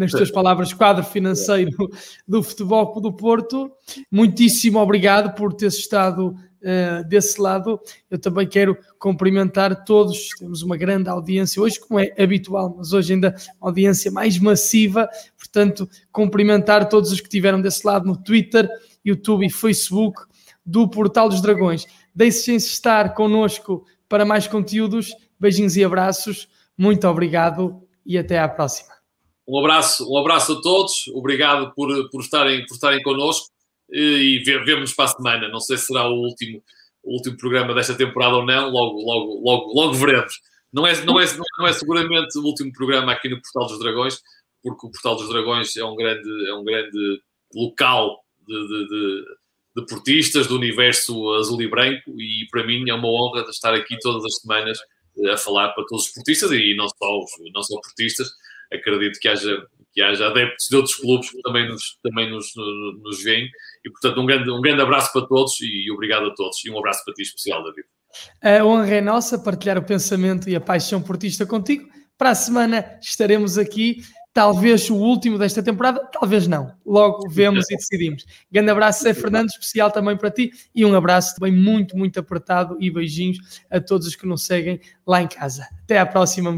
nas tuas palavras, quadro financeiro do Futebol do Porto. Muitíssimo obrigado por teres estado uh, desse lado. Eu também quero cumprimentar todos. Temos uma grande audiência hoje, como é habitual, mas hoje ainda audiência mais massiva. Portanto, cumprimentar todos os que estiveram desse lado no Twitter, YouTube e Facebook do Portal dos Dragões. Deixem-se estar connosco para mais conteúdos. Beijinhos e abraços. Muito obrigado e até à próxima. Um abraço, um abraço a todos. Obrigado por, por, estarem, por estarem connosco e vemos para a semana. Não sei se será o último, o último programa desta temporada ou não. Logo, logo, logo, logo veremos. Não é, não, é, não é seguramente o último programa aqui no Portal dos Dragões, porque o Portal dos Dragões é um grande, é um grande local de, de, de, de portistas do universo azul e branco e para mim é uma honra estar aqui todas as semanas eh, a falar para todos os portistas e não só, os, não só portistas. Acredito que haja, que haja adeptos de outros clubes que também nos, também nos, nos, veem. E, portanto, um grande, um grande abraço para todos e obrigado a todos. E um abraço para ti especial, David. A honra é nossa partilhar o pensamento e a paixão portista contigo. Para a semana estaremos aqui, talvez o último desta temporada, talvez não. Logo vemos e decidimos. Grande abraço, Zé Fernando, especial também para ti e um abraço também muito, muito apertado e beijinhos a todos os que nos seguem lá em casa. Até à próxima.